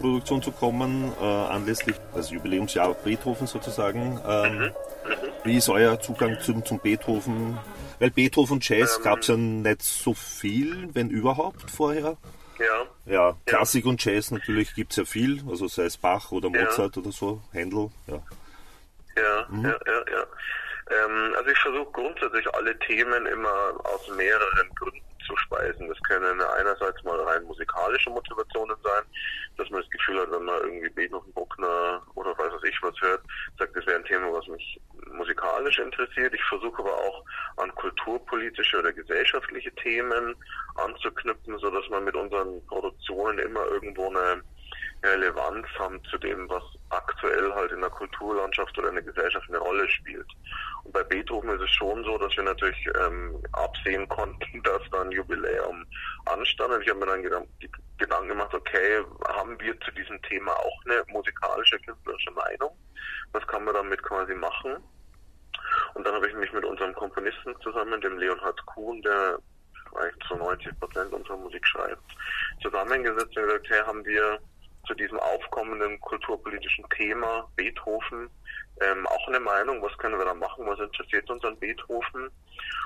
Produktion zu kommen, äh, anlässlich des Jubiläumsjahr Beethoven sozusagen. Ähm, wie ist euer Zugang zum, zum Beethoven? Weil Beethoven Jazz Ähm. gab es ja nicht so viel, wenn überhaupt, vorher. Ja. Ja, Klassik und Jazz natürlich gibt es ja viel, also sei es Bach oder Ja. Mozart oder so, Händel, ja. Ja, ja, ja, ja. Ähm, also ich versuche grundsätzlich alle Themen immer aus mehreren Gründen zu speisen. Das können einerseits mal rein musikalische Motivationen sein, dass man das Gefühl hat, wenn man irgendwie Beethoven, Bruckner oder weiß was ich was hört, sagt, das wäre ein Thema, was mich musikalisch interessiert. Ich versuche aber auch an kulturpolitische oder gesellschaftliche Themen anzuknüpfen, so dass man mit unseren Produktionen immer irgendwo eine Relevanz haben zu dem, was aktuell halt in der Kulturlandschaft oder in der Gesellschaft eine Rolle spielt. Und bei Beethoven ist es schon so, dass wir natürlich ähm, absehen konnten, dass da ein Jubiläum anstand. Und ich habe mir dann gedan die Gedanken gemacht, okay, haben wir zu diesem Thema auch eine musikalische, künstlerische Meinung? Was kann man damit quasi machen? Und dann habe ich mich mit unserem Komponisten zusammen, dem Leonhard Kuhn, der eigentlich zu 90 Prozent unserer Musik schreibt, zusammengesetzt und gesagt, hey, haben wir zu diesem aufkommenden kulturpolitischen Thema Beethoven ähm, auch eine Meinung, was können wir da machen, was interessiert uns an Beethoven?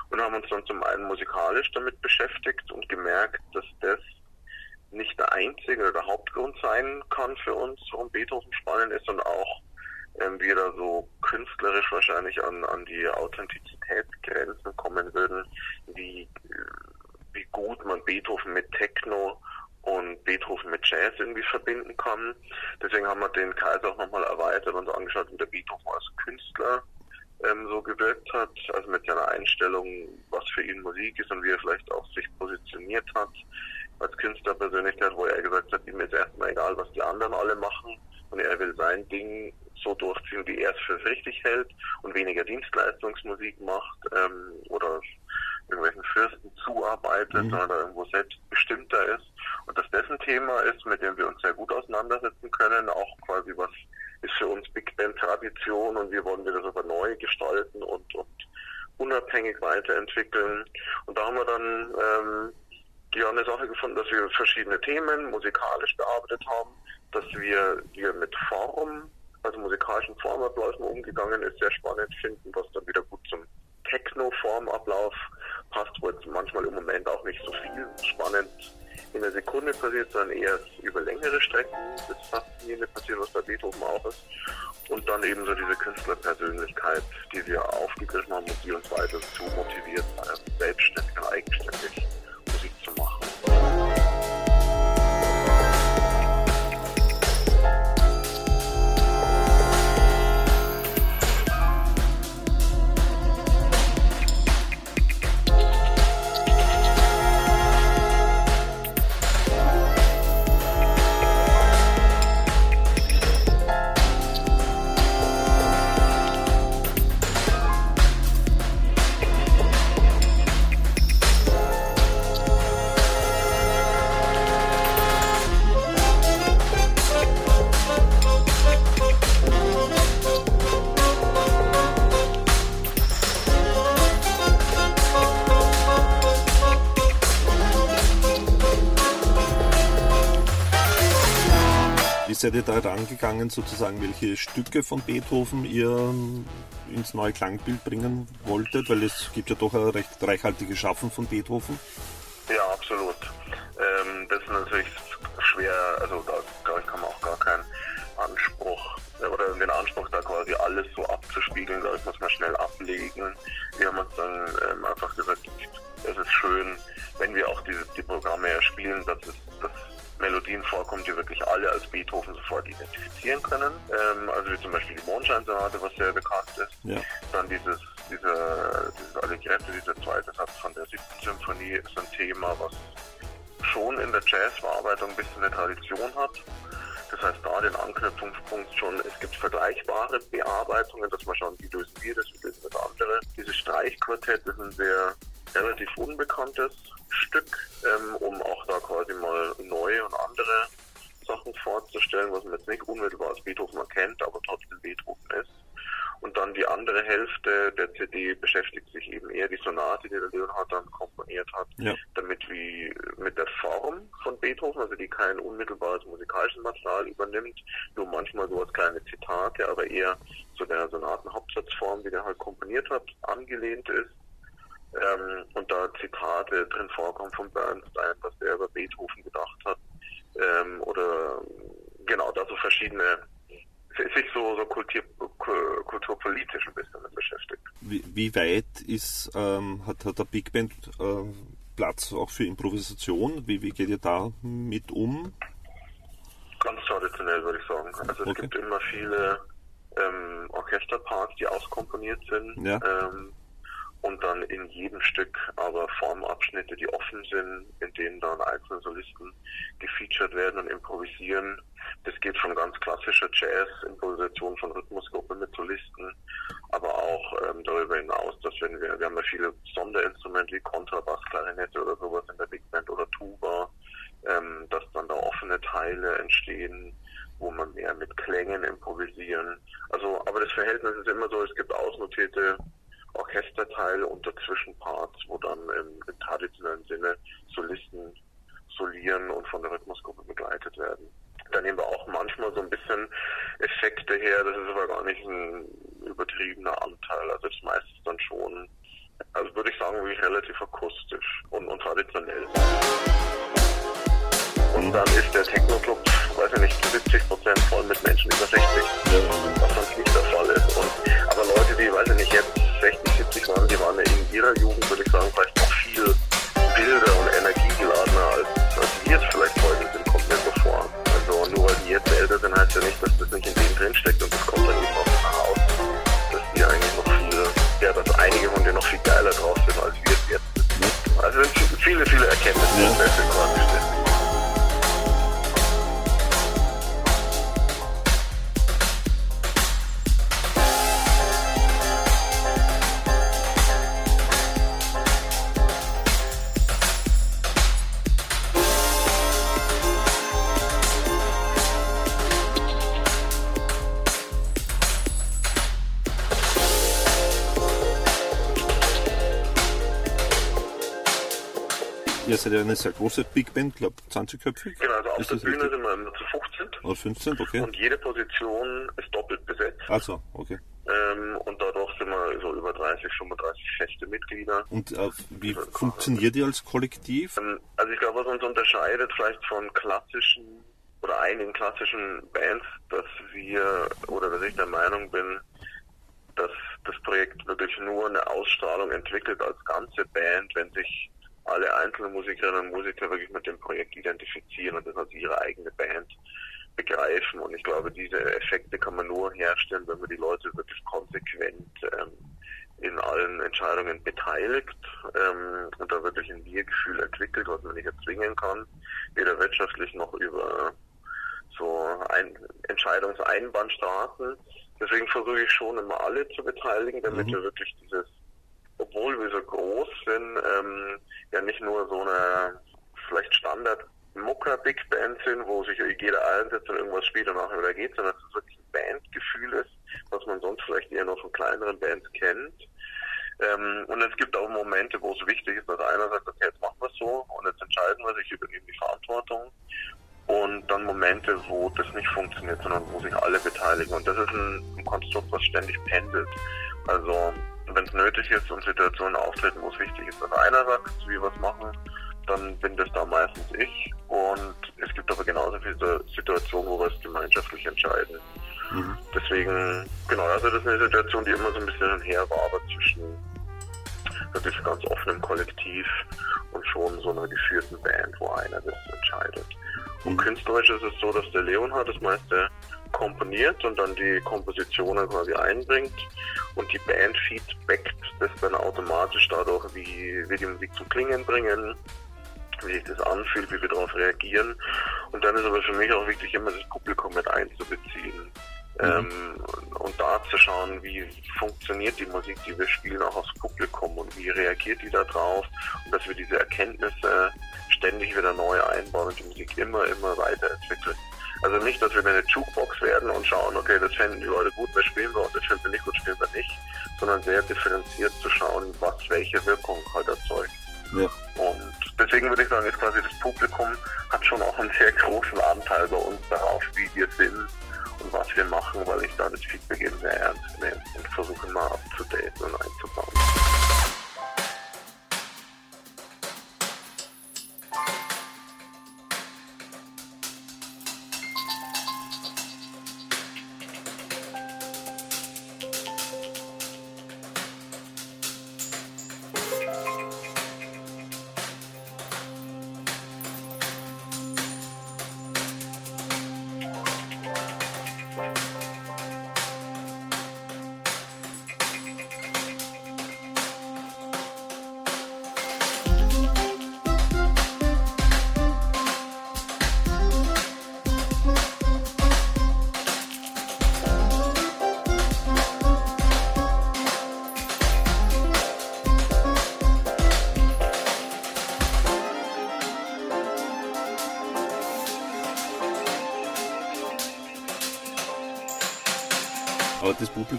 Und haben uns dann zum einen musikalisch damit beschäftigt und gemerkt, dass das nicht der einzige oder der Hauptgrund sein kann für uns, warum Beethoven spannend ist und auch ähm, wir da so künstlerisch wahrscheinlich an, an die Authentizitätsgrenzen kommen würden, wie, wie gut man Beethoven mit Techno und Beethoven mit Jazz irgendwie verbinden kann. Deswegen haben wir den Kreis auch nochmal erweitert und angeschaut, wie der Beethoven als Künstler ähm, so gewirkt hat, also mit seiner Einstellung, was für ihn Musik ist und wie er vielleicht auch sich positioniert hat als Künstlerpersönlichkeit, wo er gesagt hat, ihm ist erstmal egal, was die anderen alle machen und er will sein Ding so durchziehen, wie er es für richtig hält und weniger Dienstleistungsmusik macht ähm, oder irgendwelchen Fürsten zuarbeitet, sondern da irgendwo selbstbestimmter ist und dass das ein Thema ist, mit dem wir uns sehr gut auseinandersetzen können, auch quasi was ist für uns Big Band Tradition und wie wollen wir das aber neu gestalten und, und unabhängig weiterentwickeln. Und da haben wir dann ähm, ja eine Sache gefunden, dass wir verschiedene Themen musikalisch bearbeitet haben, dass wir, wir mit Form, also musikalischen Formabläufen umgegangen ist, sehr spannend finden, was dann wieder gut zum Techno-Formablauf passt, wo jetzt manchmal im Moment auch nicht so viel spannend in der Sekunde passiert, sondern eher über längere Strecken das Faszinierende passiert, was bei Beethoven auch ist. Und dann eben so diese Künstlerpersönlichkeit, die wir aufgegriffen haben und die uns weiter zu motiviert, selbstständig und eigenständig Ihr da rangegangen, sozusagen, welche Stücke von Beethoven ihr ähm, ins neue Klangbild bringen wolltet? Weil es gibt ja doch ein recht reichhaltiges Schaffen von Beethoven. Ja, absolut. Ähm, das ist natürlich schwer, also da ich, kann man auch gar keinen Anspruch äh, oder den Anspruch, da quasi alles so abzuspiegeln, glaube muss man schnell ablegen. Wir haben uns dann ähm, einfach gesagt, es ist schön, wenn wir auch diese, die Programme erspielen, dass es dass Melodien vorkommen, die wirklich alle als Beethoven sofort identifizieren können. Ähm, also wie zum Beispiel die Mondscheinsonate, was sehr bekannt ist. Ja. Dann dieses, diese, dieses Allegretto, dieser zweite Satz von der siebten Symphonie ist ein Thema, was schon in der Jazzbearbeitung ein bisschen eine Tradition hat. Das heißt, da den Anknüpfungspunkt schon, es gibt vergleichbare Bearbeitungen, dass man schauen, wie lösen wir das, wie lösen das andere. Dieses Streichquartett ist ein sehr relativ unbekanntes Stück, ähm, um auch da quasi mal neue und andere Sachen vorzustellen, was man jetzt nicht unmittelbar als Beethoven erkennt, aber trotzdem Beethoven ist. Und dann die andere Hälfte der CD beschäftigt sich eben eher die Sonate, die der Leonhard dann komponiert hat, Ja. damit wie mit der Form von Beethoven, also die kein unmittelbares musikalisches Material übernimmt, nur manchmal so als kleine Zitate, aber eher zu der Sonatenhauptsatzform, die der halt komponiert hat, angelehnt ist. Ähm, und da Zitate drin vorkommen von Bernstein, was er über Beethoven gedacht hat. Ähm, oder genau, da so verschiedene, sich so, so kultur, ku- kulturpolitisch ein bisschen beschäftigt. Wie, wie weit ist, ähm, hat, hat der Big Band äh, Platz auch für Improvisation? Wie, wie geht ihr da mit um? Ganz traditionell würde ich sagen. Also es Okay. gibt immer viele ähm, Orchesterparts, die auskomponiert sind. Ja. Ähm, und dann in jedem Stück aber Formabschnitte, die offen sind, in denen dann einzelne Solisten gefeatured werden und improvisieren. Das geht von ganz klassischer Jazz, Improvisation von Rhythmusgruppe mit Solisten, aber auch ähm, darüber hinaus, dass wenn wir, wir haben ja viele Sonderinstrumente wie Kontrabass, Klarinette oder sowas in der Big Band oder Tuba, ähm, dass dann da offene Teile entstehen, wo man mehr mit Klängen improvisieren. Also, aber das Verhältnis ist immer so, es gibt ausnotierte Orchesterteile und dazwischen Parts, wo dann im, im traditionellen Sinne Solisten solieren und von der Rhythmusgruppe begleitet werden. Da nehmen wir auch manchmal so ein bisschen Effekte her, das ist aber gar nicht ein übertriebener Anteil. Also das ist dann schon, also würde ich sagen, wirklich relativ akustisch und, und traditionell. Und dann ist der Techno-Club, weiß ich nicht, zu 70 Prozent voll mit Menschen über 60, was sonst nicht der Fall ist. Und, aber Leute, die, weiß ich nicht, jetzt 60, 70 waren, die waren in ihrer Jugend, würde ich sagen, vielleicht noch viel wilder und energiegeladener, als, als wir es vielleicht heute sind, kommt mir so vor. Also nur weil die jetzt älter sind, heißt ja nicht, dass das nicht in denen drinsteckt und das kommt dann eben auch nach aus, dass die eigentlich noch viel, ja, dass einige von denen noch viel geiler drauf sind, als wir es jetzt sind. Also sind viele, viele Erkenntnisse, Ja. Seid ja eine sehr große Big Band, glaube 20-köpfig. Genau, also auf Ist der Bühne richtig? sind wir immer zu 15 Oder 15, okay. und jede Position ist doppelt besetzt. Also, okay. Ähm, und dadurch sind wir so über 30, 35 feste Mitglieder. Und äh, wie funktioniert ihr als Kollektiv? Ähm, Also ich glaube, was uns unterscheidet vielleicht von klassischen oder einigen klassischen Bands, dass wir oder dass ich der Meinung bin, dass das Projekt wirklich nur eine Ausstrahlung entwickelt als ganze Band, wenn sich alle einzelnen Musikerinnen und Musiker wirklich mit dem Projekt identifizieren und das als ihre eigene Band begreifen. Und ich glaube, diese Effekte kann man nur herstellen, wenn man die Leute wirklich konsequent ähm, in allen Entscheidungen beteiligt ähm, und da wirklich ein Wir-Gefühl entwickelt, was man nicht erzwingen kann, weder wirtschaftlich noch über so ein Entscheidungseinbahnstraßen. Deswegen versuche ich schon immer alle zu beteiligen, damit wir wirklich dieses, obwohl wir so groß sind, ähm, ja nicht nur so eine vielleicht Standard Mucker Big Band sind, wo sich jeder einsetzt und irgendwas spielt und nachher wieder geht, sondern dass es wirklich ein Bandgefühl ist, was man sonst vielleicht eher noch von kleineren Bands kennt. Ähm, und es gibt auch Momente, wo es wichtig ist, dass einer sagt, okay, jetzt machen wir es so und jetzt entscheiden wir sich, übernehmen die Verantwortung. Und dann Momente, wo das nicht funktioniert, sondern wo sich alle beteiligen. Und das ist ein, ein Konstrukt, was ständig pendelt. Also wenn es nötig ist und Situationen auftreten, wo es wichtig ist, dass einer sagt, wie wir es machen, dann bin das da meistens ich. Und es gibt aber genauso viele Situationen, wo wir es gemeinschaftlich entscheiden. Deswegen, genau, also das ist eine Situation, die immer so ein bisschen her war, aber zwischen wirklich ganz offenem Kollektiv und schon so einer geführten Band, wo einer das entscheidet. Und künstlerisch ist es so, dass der Leonhard das meiste komponiert und dann die Kompositionen quasi einbringt und die Band feedbackt das dann automatisch dadurch, wie wir die Musik zum Klingen bringen, wie sich das anfühlt, wie wir darauf reagieren. Und dann ist aber für mich auch wichtig, immer das Publikum mit einzubeziehen. Ähm, und da zu schauen, wie funktioniert die Musik, die wir spielen, auch aufs Publikum und wie reagiert die da drauf und dass wir diese Erkenntnisse ständig wieder neu einbauen und die Musik immer, immer weiterentwickeln. Also nicht, dass wir eine Jukebox werden und schauen, okay, das finden die Leute gut, wir spielen wir und das finden wir nicht gut, spielen wir nicht, sondern sehr differenziert zu schauen, was welche Wirkung halt erzeugt. Ja. Und deswegen würde ich sagen, ist quasi das Publikum hat schon auch einen sehr großen Anteil bei uns darauf, wie wir sind und was wir machen, weil ich da das Feedback eben sehr ernst nehme und versuche mal date und einzubauen.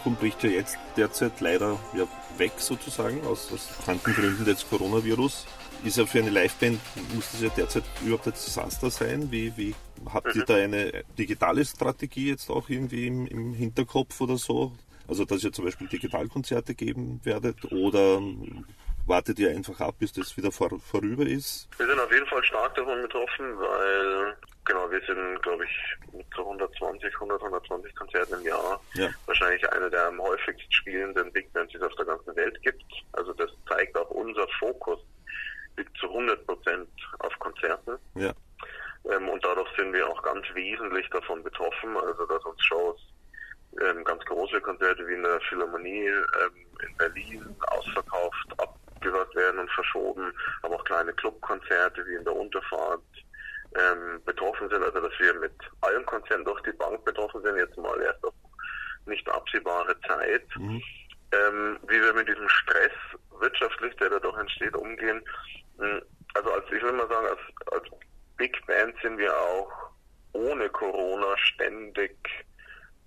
Publikum bricht ja jetzt derzeit leider ja, weg sozusagen, aus, aus bekannten Gründen des Coronavirus. Ist ja für eine Liveband, muss das ja derzeit überhaupt ein Desaster sein? Wie, wie habt ihr da eine digitale Strategie jetzt auch irgendwie im, im Hinterkopf oder so? Also dass ihr zum Beispiel Digitalkonzerte geben werdet oder wartet ihr einfach ab, bis das wieder vor, vorüber ist? Wir sind auf jeden Fall stark davon betroffen, weil genau, wir sind, glaube ich, mit so 120, 100, 120 Konzerten im Jahr Ja. wahrscheinlich eine der am häufigst spielenden Big Bands, die es auf der ganzen Welt gibt. Also das zeigt auch unser Fokus liegt zu 100 Prozent auf Konzerten. Ja. Ähm, und dadurch sind wir auch ganz wesentlich davon betroffen, also dass uns Shows, ähm, ganz große Konzerte wie in der Philharmonie ähm, in Berlin ausverkauft, abgesagt werden und verschoben, aber auch kleine Clubkonzerte wie in der Unterfahrt ähm, betroffen sind, also dass wir mit allen Konzerten durch die Bank betroffen sind, jetzt mal erst auf nicht absehbare Zeit. Ähm, wie wir mit diesem Stress wirtschaftlich, der dadurch entsteht, umgehen. mh, Also als ich will mal sagen, als, als Big Band sind wir auch ohne Corona ständig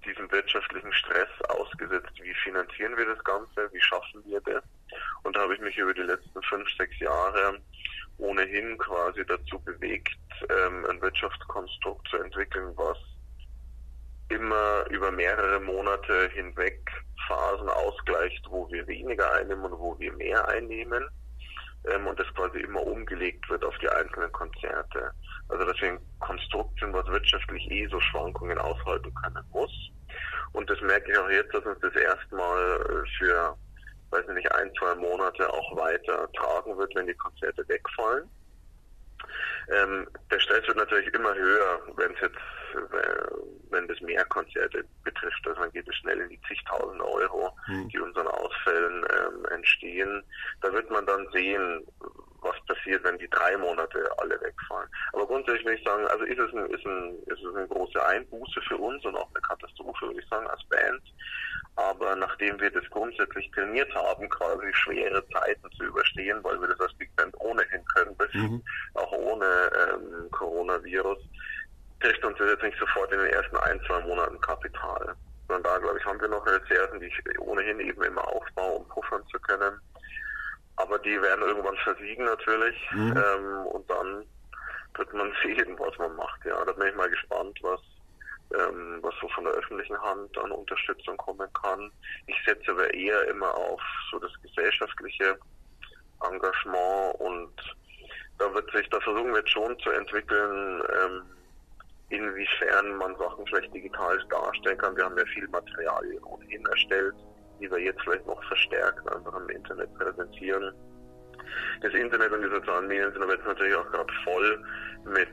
diesem wirtschaftlichen Stress ausgesetzt. Wie finanzieren wir das Ganze? Wie schaffen wir das? Und da habe ich mich über die letzten fünf, sechs Jahre ohnehin quasi dazu bewegt, ähm, ein Wirtschaftskonstrukt zu entwickeln, was immer über mehrere Monate hinweg Phasen ausgleicht, wo wir weniger einnehmen und wo wir mehr einnehmen ähm, und das quasi immer umgelegt wird auf die einzelnen Konzerte. Also dass wir ein Konstrukt sind, was wirtschaftlich eh so Schwankungen aushalten können muss. Und das merke ich auch jetzt, dass uns das erstmal äh, für, weiß nicht, ein, zwei Monate auch weiter tragen wird, wenn die Konzerte wegfallen. Ähm, der Stress wird natürlich immer höher, wenn es jetzt, äh, wenn das mehr Konzerte betrifft. Also dann geht es schnell in die zigtausend Euro, die unseren Ausfällen ähm, entstehen. Da wird man dann sehen, was passiert, wenn die drei Monate alle wegfallen. Aber grundsätzlich würde ich sagen, also ist es, ein, ist, ein, ist es eine große Einbuße für uns und auch eine Katastrophe, würde ich sagen, als Band. Aber nachdem wir das grundsätzlich trainiert haben, quasi schwere Zeiten zu überstehen, weil wir das als Big Band ohnehin können, bis auch ohne ähm, Coronavirus, trifft uns das jetzt nicht sofort in den ersten ein, zwei Monaten Kapital. Sondern da, glaube ich, haben wir noch Reserven, die ich ohnehin eben immer aufbaue, um puffern zu können. Aber die werden irgendwann versiegen natürlich. Ähm, und dann wird man sehen, was man macht. Ja, da bin ich mal gespannt, was ähm, was so von der öffentlichen Hand an Unterstützung kommen kann. Ich setze aber eher immer auf so das gesellschaftliche Engagement und da wird sich, da versuchen wir jetzt schon zu entwickeln, ähm, inwiefern man Sachen vielleicht digital darstellen kann. Wir haben ja viel Materialien ohnehin erstellt, die wir jetzt vielleicht noch verstärkt einfach im Internet präsentieren. Das Internet und die sozialen Medien sind aber jetzt natürlich auch gerade voll mit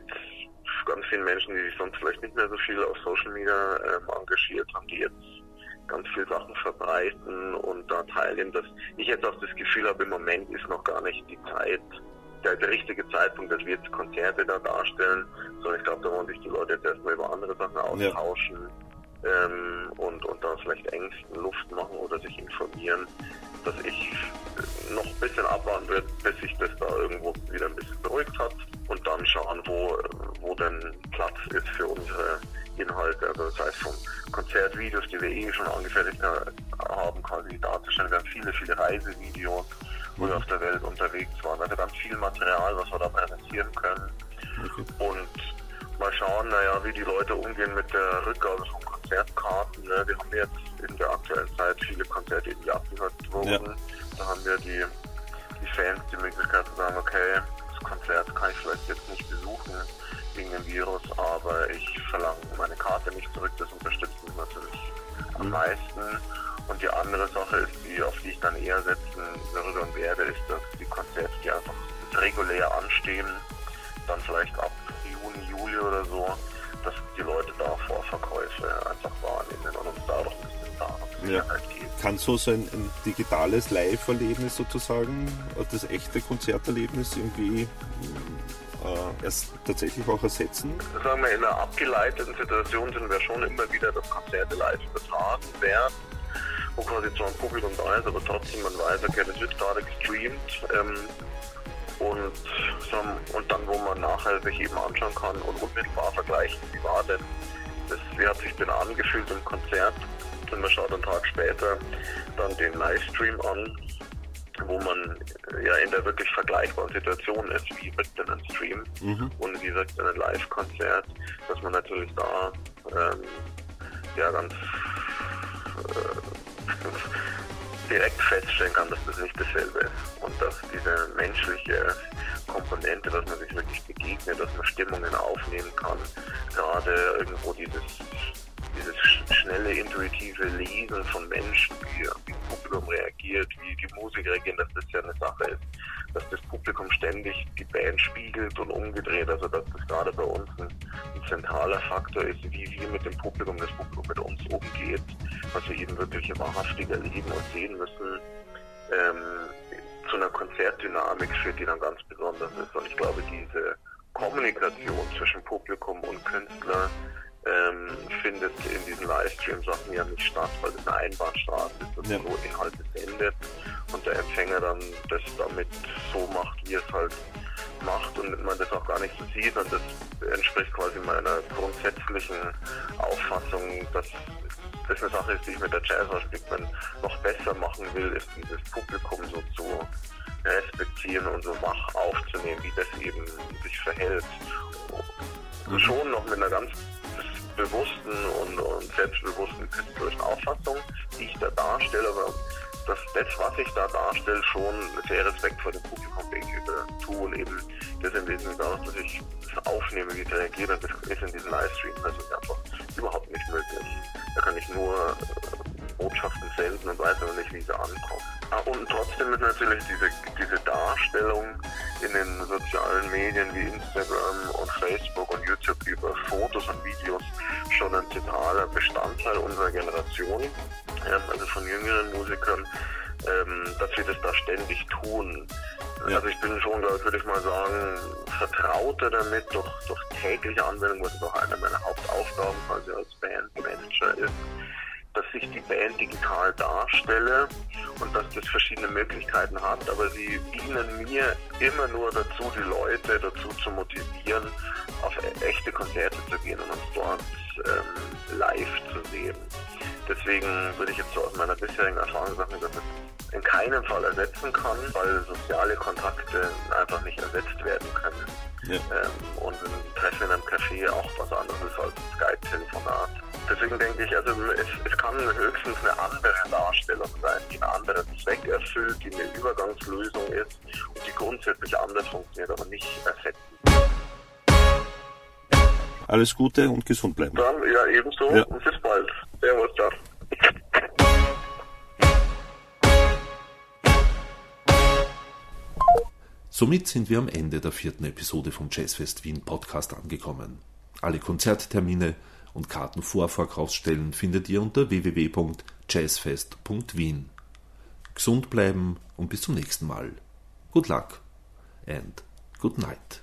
ganz vielen Menschen, die sich sonst vielleicht nicht mehr so viel auf Social Media ähm, engagiert haben, die jetzt ganz viele Sachen verbreiten und da teilnehmen. Dass ich jetzt auch das Gefühl habe, im Moment ist noch gar nicht die Zeit, der, der richtige Zeitpunkt, dass wir jetzt Konzerte da darstellen, sondern ich glaube, da wollen sich die Leute jetzt erstmal über andere Sachen austauschen ähm, und, und da vielleicht Ängsten Luft machen oder sich informieren, dass ich noch ein bisschen abwarten wird, bis sich das da irgendwo wieder ein bisschen beruhigt hat und dann schauen, wo, wo denn Platz ist für unsere Inhalte, also sei es von Konzertvideos, die wir eh schon angefertigt haben, quasi darzustellen. Wir haben viele, viele Reisevideos, wo wir auf der Welt unterwegs waren. Also ganz viel Material, was wir da präsentieren können. Okay. Und mal schauen, naja, wie die Leute umgehen mit der Rückgabe von Konzertkarten. Ne? Wir haben jetzt in der aktuellen Zeit viele Konzerte, die abgehört wurden. Ja. Da haben wir die, die Fans die Möglichkeit zu sagen, okay, das Konzert kann ich vielleicht jetzt nicht besuchen wegen dem Virus, aber ich verlange meine Karte nicht zurück. Das unterstützt mich natürlich mhm. am meisten. Und die andere Sache ist, die, auf die ich dann eher setzen würde und werde, ist, dass die Konzerte, die einfach regulär anstehen, dann vielleicht ab Juni, Juli oder so, dass die Leute da Vorverkäufe einfach wahrnehmen und uns dadurch ein bisschen da ja. geben. Kann so sein ein digitales Live-Erlebnis sozusagen, das echte Konzerterlebnis irgendwie äh, erst tatsächlich auch ersetzen? Sagen wir, in einer abgeleiteten Situation sind wir schon immer wieder, dass Konzerte live übertragen werden wo quasi zwar ein Publikum da ist, aber trotzdem man weiß, okay, das wird gerade gestreamt. Ähm, und, und dann, wo man nachher sich eben anschauen kann und unmittelbar vergleichen, wie war denn das, wie hat sich denn angefühlt im Konzert. Und man schaut einen Tag später dann den Livestream an, wo man ja in der wirklich vergleichbaren Situation ist, wie mit einem Stream mhm. und wie gesagt in einem Live-Konzert, dass man natürlich da ähm, ja ganz äh, direkt feststellen kann, dass das nicht dasselbe ist. Und dass diese menschliche Komponente, dass man sich wirklich begegnet, dass man Stimmungen aufnehmen kann, gerade irgendwo dieses dieses schnelle, intuitive Lesen von Menschen, wie, das Publikum reagiert, wie die Musik reagieren, dass das ja eine Sache ist, dass das Publikum ständig die Band spiegelt und umgedreht, also dass das gerade bei uns ein, ein zentraler Faktor ist, wie wir mit dem Publikum, das Publikum mit uns umgeht, was wir eben wirklich wahrhaftig erleben und sehen müssen. Ähm, zu einer Konzertdynamik führt, die dann ganz besonders ist. Und ich glaube, diese Kommunikation zwischen Publikum und Künstler ähm, findet in diesen Livestream-Sachen ja nicht statt, weil es eine Einbahnstraße ist und ja. so Inhalt endet und der Empfänger dann das damit so macht, wie es halt macht und man das auch gar nicht so sieht und das entspricht quasi meiner grundsätzlichen Auffassung, dass das eine Sache ist, die ich mit der Jazz-Band noch besser machen will, ist dieses Publikum so zu respektieren und so wach aufzunehmen, wie das eben sich verhält. Mhm. Schon noch mit einer ganz bewussten und, und selbstbewussten künstlerischen Auffassung, die ich da darstelle, aber dass das, was ich da darstelle, schon sehr Respekt vor dem Publikum gegenüber tue und eben das im Wesentlichen daraus, dass ich das aufnehme, wie ich reagiere, das ist in diesem Livestream also einfach überhaupt nicht möglich. Da kann ich nur äh, Botschaften senden und weiß aber nicht, wie sie ankommen. Ah, und trotzdem ist natürlich diese, diese Darstellung in den sozialen Medien wie Instagram und Facebook und YouTube über Fotos und Videos schon ein zentraler Bestandteil unserer Generation, ähm, also von jüngeren Musikern, ähm, dass wir das da ständig tun. Ja. Also ich bin schon, würde ich mal sagen, vertrauter damit durch, durch tägliche Anwendung, was auch eine meiner Hauptaufgaben quasi als Bandmanager ist dass ich die Band digital darstelle und dass das verschiedene Möglichkeiten hat, aber sie dienen mir immer nur dazu, die Leute dazu zu motivieren, auf echte Konzerte zu gehen und uns dort ähm, live zu sehen. Deswegen würde ich jetzt so aus meiner bisherigen Erfahrung sagen, dass es in keinem Fall ersetzen kann, weil soziale Kontakte einfach nicht ersetzt werden können. Ja. Ähm, und ein Treffen in einem Café auch was anderes als ein Skype-Telefonat. Deswegen denke ich, also es, es, kann höchstens eine andere Darstellung sein, die einen anderen Zweck erfüllt, die eine Übergangslösung ist und die grundsätzlich anders funktioniert, aber nicht ersetzen. Alles Gute und gesund bleiben. Dann, ja, ebenso ja. und bis bald. Servus, ciao. Somit sind wir am Ende der vierten Episode vom Jazzfest Wien Podcast angekommen. Alle Konzerttermine und Kartenvorverkaufsstellen findet ihr unter www.jazzfest.wien. Gesund bleiben und bis zum nächsten Mal. Good luck and good night.